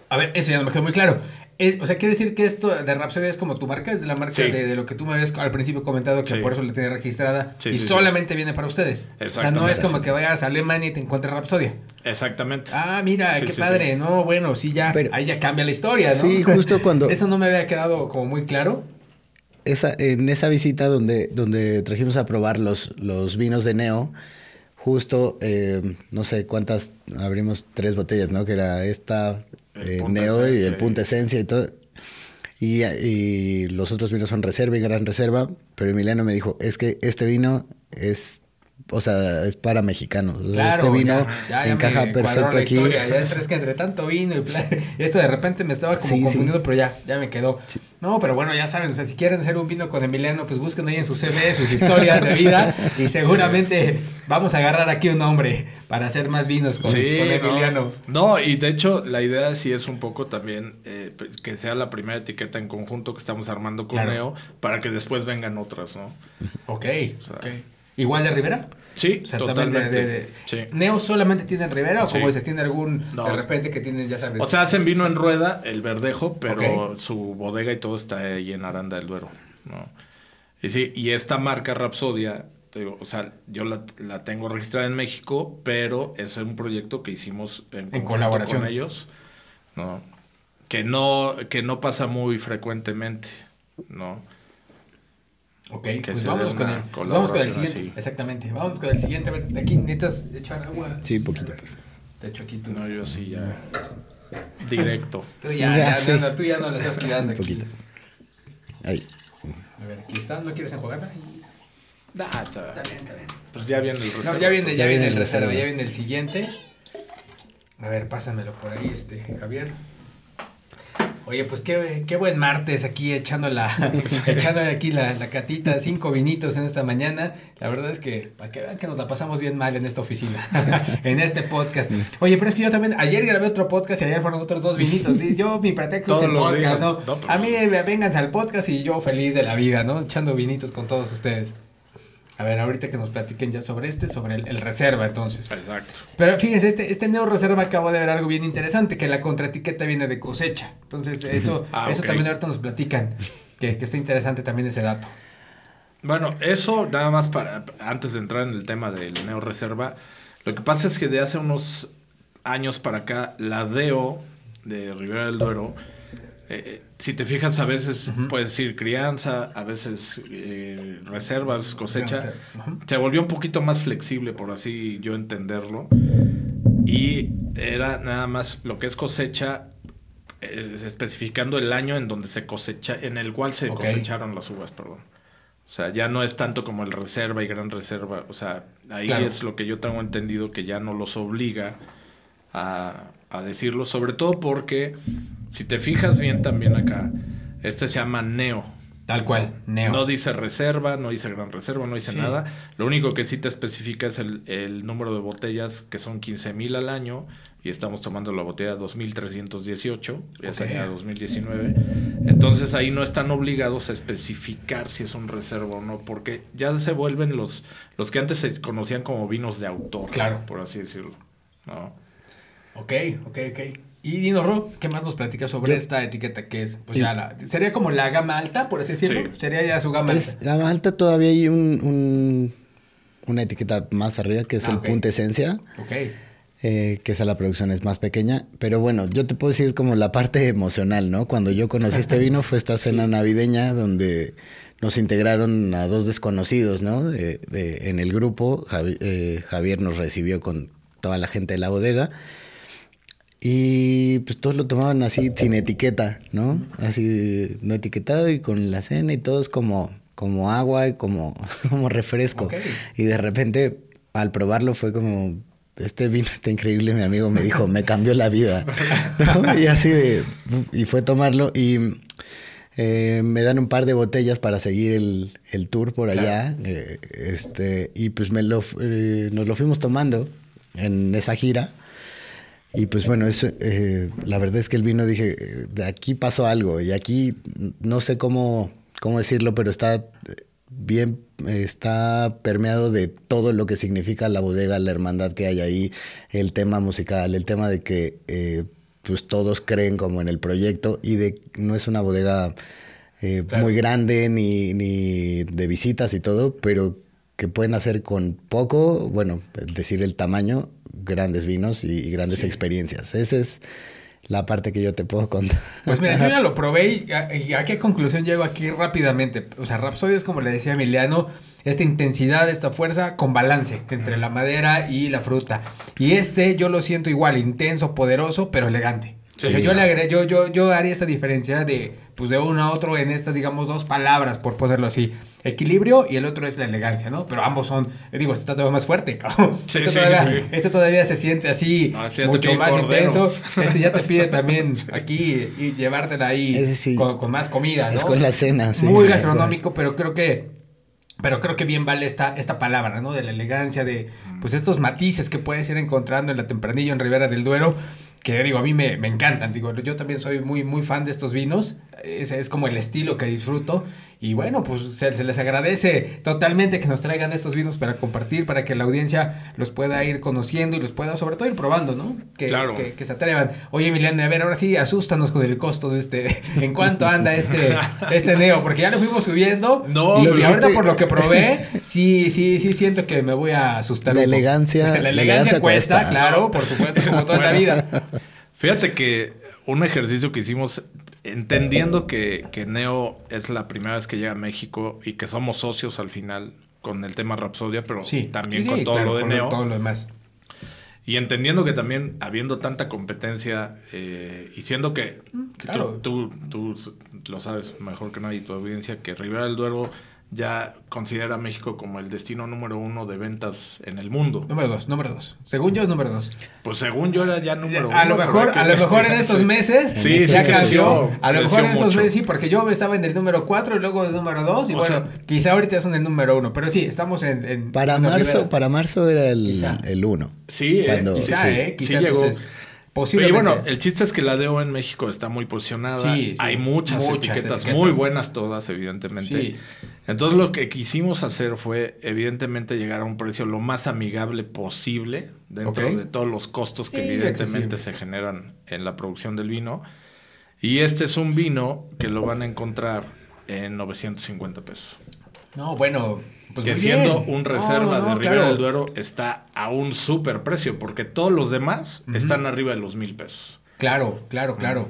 A ver, eso ya no me quedó muy claro. Eh, o sea, quiere decir que esto de Rhapsody es como tu marca, es de la marca Sí. de, de lo que tú me habías al principio comentado, que Sí. por eso la tienes registrada Sí, y sí, sí. solamente viene para ustedes. O sea, no es como que vayas a Alemania y te encuentres Rhapsodia. Exactamente. Ah, mira, Sí, qué sí, padre. sí. No, bueno, sí, ya. Pero- ahí ya cambia la historia, ¿no? Sí, justo cuando- Eso no me había quedado como muy claro. esa, en esa visita donde, donde trajimos a probar los, los vinos de Neo, justo, eh, no sé cuántas, abrimos tres botellas, ¿no? Que era esta, eh, Neo y el Punta Esencia y todo. Y, y los otros vinos son reserva y gran reserva, pero Emiliano me dijo, es que este vino es, o sea, es para mexicanos. O sea, este vino encaja perfecto aquí. historia, Ya es que entre tanto vino y, pla- y esto de repente me estaba como Sí, sí. confundiendo, pero ya, ya me quedó. No, pero bueno, ya saben, o sea, si quieren hacer un vino con Emiliano, pues busquen ahí en su CV sus historias de vida y seguramente vamos a agarrar aquí un nombre para hacer más vinos con, Sí, con no. Emiliano. No, y de hecho la idea sí es un poco también eh, pues, que sea la primera etiqueta en conjunto que estamos armando con Claro. Neo para que después vengan otras, ¿no? Ok, sea, ok. ¿Igual de Rivera? Sí, O sea, totalmente. de- de- Sí. ¿Neo solamente tiene Rivera o Sí. como dices, tiene algún No. de repente que tienen, ya sabes? O sea, hacen vino en rueda, el verdejo, pero su bodega y todo está ahí en Aranda del Duero, ¿no? Y sí, y esta marca Rapsodia, te digo, o sea, yo la, la tengo registrada en México, pero es un proyecto que hicimos en, conjunto colaboración. con ellos, ¿no? Que no, que no pasa muy frecuentemente, ¿no? Ok, que pues con el, pues vamos con el siguiente. así. Exactamente, vamos con el siguiente. A ver, de aquí necesitas echar agua. Sí, poquito. Te echo aquí tú. No, yo sí ya directo. Tú ya, Ya, ya, sí. no, tú ya no le estás tirando Un aquí. poquito. Ahí. A ver, aquí está. ¿No quieres enjuagarla? Ah, está- Está bien, está bien. Pues ya viene el No, reserva. ya viene, ya, Ya viene viene el el reserva, reserva. ya viene el siguiente. A ver, pásamelo por ahí, este, Javier. Oye, pues qué, qué buen martes aquí echando la, echando aquí la, la catita, cinco vinitos en esta mañana. La verdad es que, para que vean que nos la pasamos bien mal en esta oficina, en este podcast. Oye, pero es que yo también, ayer grabé otro podcast y ayer fueron otros dos vinitos. Yo, mi pretexto es el podcast, días. ¿no? No, pero- A mí, eh, vénganse al podcast y yo feliz de la vida, ¿no? Echando vinitos con todos ustedes. A ver, ahorita que nos platiquen ya sobre este, sobre el, el reserva, entonces. Exacto. Pero fíjense, este, este Neo Reserva acabo de ver algo bien interesante, que la contraetiqueta viene de cosecha. Entonces, eso, Ah, eso también ahorita nos platican, que, que está interesante también ese dato. Bueno, eso nada más para antes de entrar en el tema del Neo Reserva, lo que pasa es que de hace unos años para acá, la DEO de Ribera del Duero, eh, si te fijas, a veces puedes decir crianza, a veces eh, reservas, cosecha, Ujú. se volvió un poquito más flexible, por así yo entenderlo, y era nada más lo que es cosecha, eh, especificando el año en donde se cosecha, en el cual se Ok. cosecharon las uvas, perdón. O sea, ya no es tanto como el reserva y gran reserva. O sea, ahí Claro. es lo que yo tengo entendido que ya no los obliga a, a decirlo. Sobre todo porque, si te fijas bien también acá, este se llama Neo. Tal cual, Neo. No dice reserva, no dice gran reserva, no dice Sí. nada. Lo único que sí te especifica es el, el número de botellas, que son 15 mil al año, y estamos tomando la botella 2318, ya Ok. sería 2019. Entonces ahí no están obligados a especificar si es un reserva o no, porque ya se vuelven los, los que antes se conocían como vinos de autor, Claro. por así decirlo. ¿no? Ok, ok, ok. Y Dino Ro, ¿qué más nos platica sobre Yo- esta etiqueta que es? Pues Sí. ya la, sería como la gama alta, por así decirlo. Sí. Sería ya su gama Es alta. gama alta todavía hay un, un- una etiqueta más arriba que es Ah, el ok. Punta Esencia, Ok. eh, que esa la producción es más pequeña. Pero bueno, yo te puedo decir como la parte emocional, ¿no? Cuando yo conocí este vino fue esta cena navideña donde nos integraron a dos desconocidos, ¿no? De- de- en el grupo, Javi- eh, Javier nos recibió con toda la gente de la bodega. Y pues todos lo tomaban así sin etiqueta, ¿no? Así no etiquetado y con la cena y todos como, como agua y como, como refresco. Y de repente al probarlo fue como, este vino está increíble, mi amigo me dijo, me cambió la vida. ¿no? Y así de, y fue tomarlo y eh, me dan un par de botellas para seguir el, el tour por allá. eh, este, y pues me lo, eh, nos lo fuimos tomando en esa gira. Y pues bueno, eso, eh, la verdad es que el vino dije, eh, de aquí pasó algo y aquí no sé cómo, cómo decirlo, pero está bien, está permeado de todo lo que significa la bodega, la hermandad que hay ahí, el tema musical, el tema de que eh, pues todos creen como en el proyecto y de no es una bodega eh, Claro. muy grande ni, ni de visitas y todo, pero que pueden hacer con poco, bueno, es decir, el tamaño, grandes vinos y, y grandes experiencias. Esa es la parte que yo te puedo contar. Pues mira, yo ya lo probé y a, y a qué conclusión llego aquí rápidamente. O sea, Rapsodia es como le decía Emiliano, esta intensidad, esta fuerza con balance entre la madera y la fruta. Y este yo lo siento igual, intenso, poderoso, pero elegante. Sí, o sea, yo, le agregué, yo, yo, yo haría esa diferencia de, pues de uno a otro en estas, digamos, dos palabras, por ponerlo así. Equilibrio y el otro es la elegancia, ¿no? Pero ambos son, eh, digo, este está todavía más fuerte, cabrón. Sí, este, sí, todavía, sí. este todavía se siente así, No, este mucho más cordero. intenso. Este ya te pide también aquí y llevártela ahí con, con más comida, ¿no? Es con la cena, sí. Muy sí, gastronómico, pero creo que pero creo que bien vale esta, esta palabra, ¿no? De la elegancia, de pues estos matices que puedes ir encontrando en la Tempranillo, en Ribera del Duero, que digo, a mí me, me encantan. Digo, yo también soy muy, muy fan de estos vinos. Ese es como el estilo que disfruto. Y bueno, pues se, se les agradece totalmente que nos traigan estos vinos para compartir, para que la audiencia los pueda ir conociendo y los pueda sobre todo ir probando, ¿no? Que, Claro. que, que se atrevan. Oye, Emiliano, a ver, ahora sí, asústanos con el costo de este. ¿En cuánto anda este, este Neo? Porque ya lo fuimos subiendo. No, y, y ahorita dijiste- por lo que probé, sí, sí, sí siento que me voy a asustar. La elegancia- la elegancia elegancia cuesta, cuesta. claro, por supuesto, como toda la vida. Fíjate que un ejercicio que hicimos, entendiendo que, que Neo es la primera vez que llega a México y que somos socios al final con el tema Rapsodia, pero Sí, también sí, con todo claro, lo de Neo. Todo lo demás. Y entendiendo que también, habiendo tanta competencia, eh, y siendo que claro. tú, tú, tú lo sabes mejor que nadie, tu audiencia, que Ribera del Duero ya considera a México como el destino número uno de ventas en el mundo. Número dos, número dos. Según yo es número dos. Pues según yo era ya número uno. a lo mejor, a lo mejor en estos sí. meses Sí, ya sí, cambió. creció, a lo mejor en estos mucho. meses sí, porque yo estaba en el número 4 y luego el número 2 y O bueno, sea- quizá ahorita son el número 1, pero sí, estamos en... en- Para marzo, primera. para marzo era el, Quizá. el 1. Sí, eh, Cuando- Quizá, sí, ¿eh? sí Quizá llegó. Y bueno, el chiste es que la DO en México está muy posicionada. Sí, sí. Hay muchas, Muchas etiquetas, etiquetas. muy buenas todas, evidentemente. Sí. Entonces lo que quisimos hacer fue, evidentemente, llegar a un precio lo más amigable posible dentro de todos los costos que evidentemente se generan en la producción del vino. Y este es un vino que lo van a encontrar en 950 pesos. No, bueno, pues que siendo bien. un reserva no, de claro. del Duero está a un super precio, porque todos los demás están arriba de los mil pesos. Claro, claro, claro.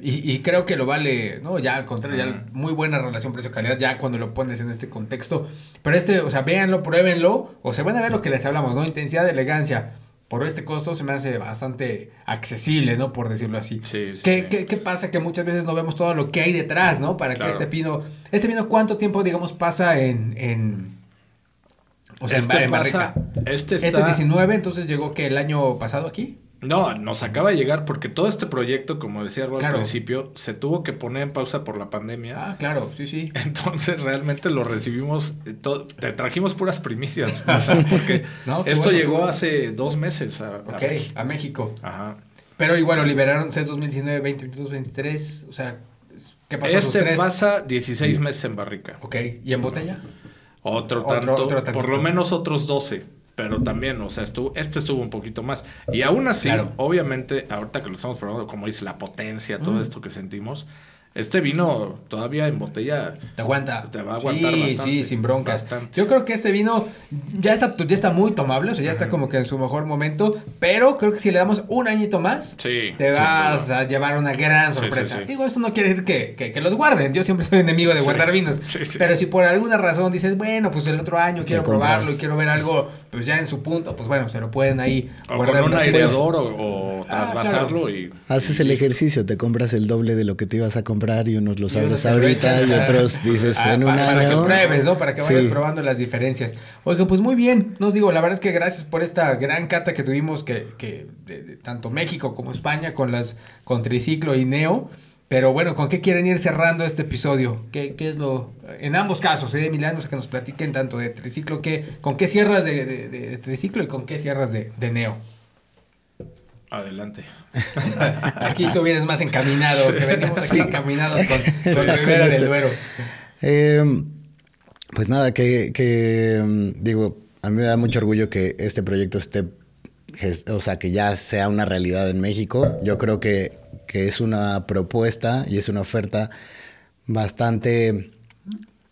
Y, y creo que lo vale, ¿no? Ya al contrario, ya muy buena relación precio-calidad ya cuando lo pones en este contexto. Pero este, o sea, véanlo, pruébenlo, o se van a ver lo que les hablamos, ¿no? Intensidad elegancia. Por este costo se me hace bastante accesible, ¿no? Por decirlo así. Sí, sí, ¿Qué, sí. qué- qué pasa? Que muchas veces no vemos todo lo que hay detrás, ¿no? Para Claro. que este vino... Este vino, ¿cuánto tiempo, digamos, pasa en... en o sea, en este en pasa, barrica? este está... Este es 19, entonces llegó que el año pasado aquí. No, nos acaba de llegar porque todo este proyecto, como decía Ro Claro. al principio, se tuvo que poner en pausa por la pandemia. Ah, claro, sí, sí. Entonces realmente lo recibimos, eh, te trajimos puras primicias, o sea, porque No, esto bueno, llegó bueno. hace dos meses a, México. a México. Ajá. Pero igual lo liberaron, ¿es 2019, 20, 22, 23? O sea, ¿qué pasó? Este pasa 16 meses en barrica. Ok, ¿y en botella? Otro Otro- tanto, otro por lo menos otros 12. Pero también, o sea, estuvo, este estuvo un poquito más. Y aún así, Claro. obviamente, ahorita que lo estamos probando, como dice, la potencia, todo Mm. esto que sentimos, este vino todavía en botella Te aguanta. Te va a aguantar sí, bastante, Sí, sin broncas. bastante. Yo creo que este vino ya está, ya está muy tomable, o sea, ya está como que en su mejor momento. Pero creo que si le damos un añito más, Sí, te vas duda. a llevar una gran Sí, sí, sorpresa. sí. Digo, eso no quiere decir que, que- que los guarden. Yo siempre soy enemigo de Sí. guardar vinos. Sí, sí. Pero si por alguna razón dices, bueno, pues el otro año quiero probarlo y quiero ver algo, pues ya en su punto, pues bueno, se lo pueden ahí O guardar con un aireador o, o Ah, trasvasarlo y... Haces el ejercicio, te compras el doble de lo que te ibas a comprar y unos los abres ahorita y otros dices Ah, en un para, año. Para que pruebes, ¿no? Para que vayas Sí. probando las diferencias. Oigan, pues muy bien. Nos digo, la verdad es que gracias por esta gran cata que tuvimos que, que de- de tanto México como España con las con Triciclo y Neo. Pero bueno, ¿con qué quieren ir cerrando este episodio? ¿Qué, qué es lo...? En ambos casos, ¿eh? Emiliano, que nos platiquen tanto de Triciclo, que, ¿con qué cierras de, de- de- de Triciclo y con qué cierras de, de Neo? Adelante. Aquí tú vienes más encaminado, que venimos aquí encaminados con, Ribera del. Duero. Eh, pues nada, que, que, mm, digo, a mí me da mucho orgullo que este proyecto esté, o sea, que ya sea una realidad en México. Yo creo que, que es una propuesta y es una oferta bastante,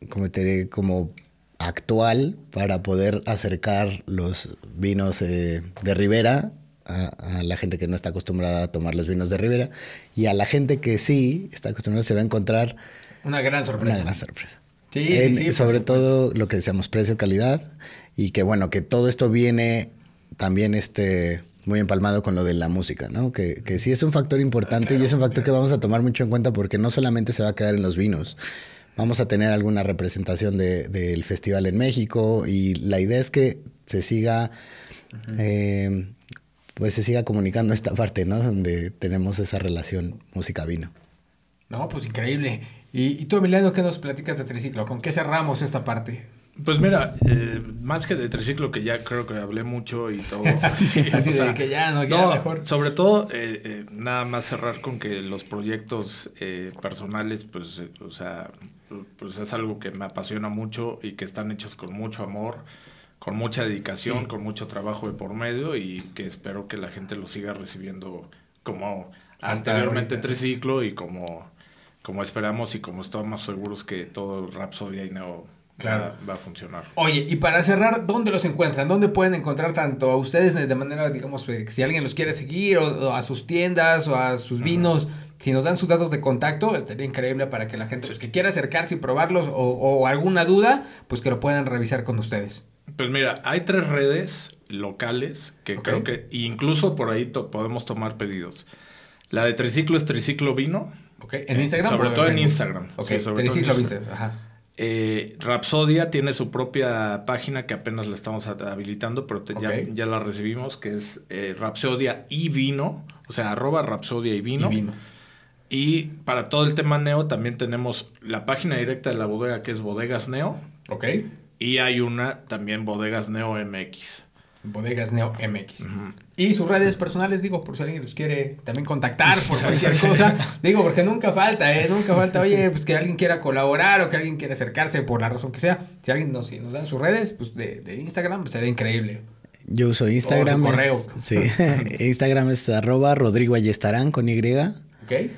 como te diré, como actual para poder acercar los vinos eh, de Ribera a, la gente que no está acostumbrada a tomar los vinos de Ribera. Y a la gente que sí está acostumbrada se va a encontrar una gran sorpresa. Una gran sorpresa. Sí, sí, sí. Sobre todo lo que decíamos, precio-calidad. Y que bueno, que todo esto viene también este muy empalmado con lo de la música, ¿no? Que, que sí es un factor importante y es un factor que vamos a tomar mucho en cuenta porque no solamente se va a quedar en los vinos. Vamos a tener alguna representación del festival en México y la idea es que se siga, eh, pues se siga comunicando esta parte, ¿no? Donde tenemos esa relación música-vino. No, pues increíble. ¿Y, y tú, Emiliano, qué nos platicas de Triciclo? ¿Con qué cerramos esta parte? Pues mira, eh, más que de triciclo, que ya creo que hablé mucho y todo. Así de que ya no, queda mejor. Sobre todo, eh, eh, nada más cerrar con que los proyectos personales, pues, o sea, pues es algo que me apasiona mucho y que están hechos con mucho amor, con mucha dedicación, con mucho trabajo de por medio y que espero que la gente lo siga recibiendo como anteriormente triciclo y como, como esperamos y como estamos seguros que todo Rapsodia y Neo Claro. Va, a funcionar. Oye, y para cerrar, ¿dónde los encuentran? ¿Dónde pueden encontrar tanto a ustedes de manera, digamos, eh, si alguien los quiere seguir, o, a sus tiendas, o a sus vinos? Si nos dan sus datos de contacto, estaría increíble para que la gente pues, que quiera acercarse y probarlos, o, alguna duda, pues que lo puedan revisar con ustedes. Pues mira, hay tres redes locales que creo que incluso por ahí podemos tomar pedidos. La de Triciclo es Triciclo Vino. ¿En Instagram? Sobre todo en Instagram. Ok, Triciclo Vino. Ajá. Eh, Rapsodia tiene su propia página que apenas la estamos habilitando, pero ya, la recibimos, que es eh, Rapsodia y Vino, o sea, arroba Rapsodia y vino. y para todo el tema Neo también tenemos la página directa de la bodega que es Bodegas Neo. Ok. Y hay una también Bodegas Neo MX. Bodegas Neo MX. Y sus redes personales, digo, por si alguien los quiere también contactar por cualquier cosa. digo, porque nunca falta, ¿eh? Nunca falta, oye, pues que alguien quiera colaborar o que alguien quiera acercarse por la razón que sea. Si alguien nos, si nos da sus redes, pues de, Instagram, pues sería increíble. Yo uso Instagram. O correo. sí. Instagram es arroba Rodrigo Ayestarán con Y. Ok.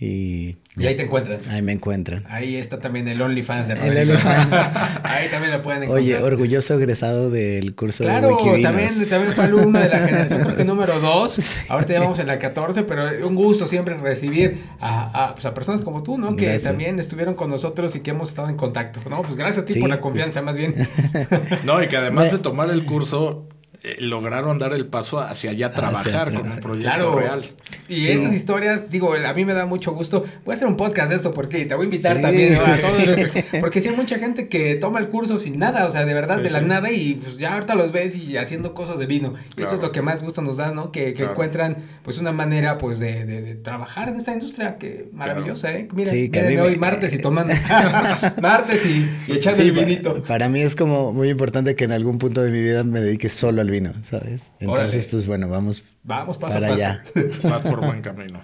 Y y ahí te encuentran. Ahí me encuentran. Ahí está también el OnlyFans de Rodrigo. El OnlyFans. ahí también lo pueden encontrar. Oye, orgulloso egresado del curso de Wikivinos. Claro, también, también fue alumno de la generación, creo que número 2. Ahorita ya vamos en la 14, pero un gusto siempre recibir a, a, pues a personas como tú, ¿no? Que también estuvieron con nosotros y que hemos estado en contacto, ¿no? Pues gracias a ti por la confianza, más bien. no, y que además de tomar el curso, eh, lograron dar el paso hacia allá trabajar con un proyecto real. Y esas historias, digo, a mí me da mucho gusto. Voy a hacer un podcast de esto porque te voy a invitar también a todos. Porque sí hay mucha gente que toma el curso sin nada, o sea, de verdad, de la nada y pues ya ahorita los ves y haciendo cosas de vino. Y eso es lo que más gusto nos da, ¿no? Que, encuentran pues una manera pues de, de, trabajar en esta industria que maravillosa, ¿eh? Mira, que hoy martes y tomando martes y, y echando el vinito. Para mí es como muy importante que en algún punto de mi vida me dedique solo al vino, ¿sabes? Entonces, pues bueno, vamos, vamos paso para allá. Vas por buen camino.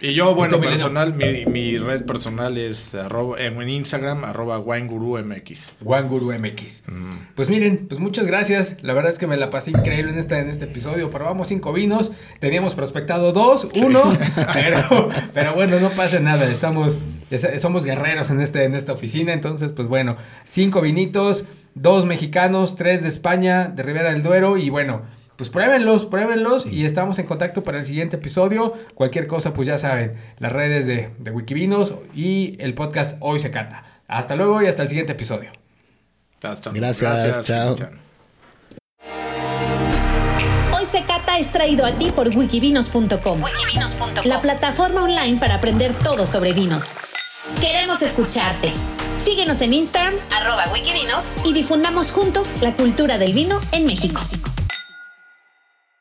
Y yo, bueno, personal, mi, mi, red personal es arroba, en Instagram, arroba WineGuruMX. WineGuruMX. Mm. Pues miren, pues muchas gracias. La verdad es que me la pasé increíble en este, en este episodio. Probamos cinco vinos, teníamos prospectado dos, uno, pero, pero bueno, no pasa nada. Estamos, somos guerreros en, este, en esta oficina. Entonces, pues bueno, cinco vinitos dos mexicanos, tres de España, de Ribera del Duero y bueno, pues pruébenlos, pruébenlos y estamos en contacto para el siguiente episodio. Cualquier cosa, pues ya saben, las redes de, de Wikivinos y el podcast Hoy se cata. Hasta luego y hasta el siguiente episodio. Gracias, chao. Hoy se cata es traído a ti por wikivinos.com, la plataforma online para aprender todo sobre vinos. Queremos escucharte. Síguenos en Instagram, arroba Wikivinos, y difundamos juntos la cultura del vino en México.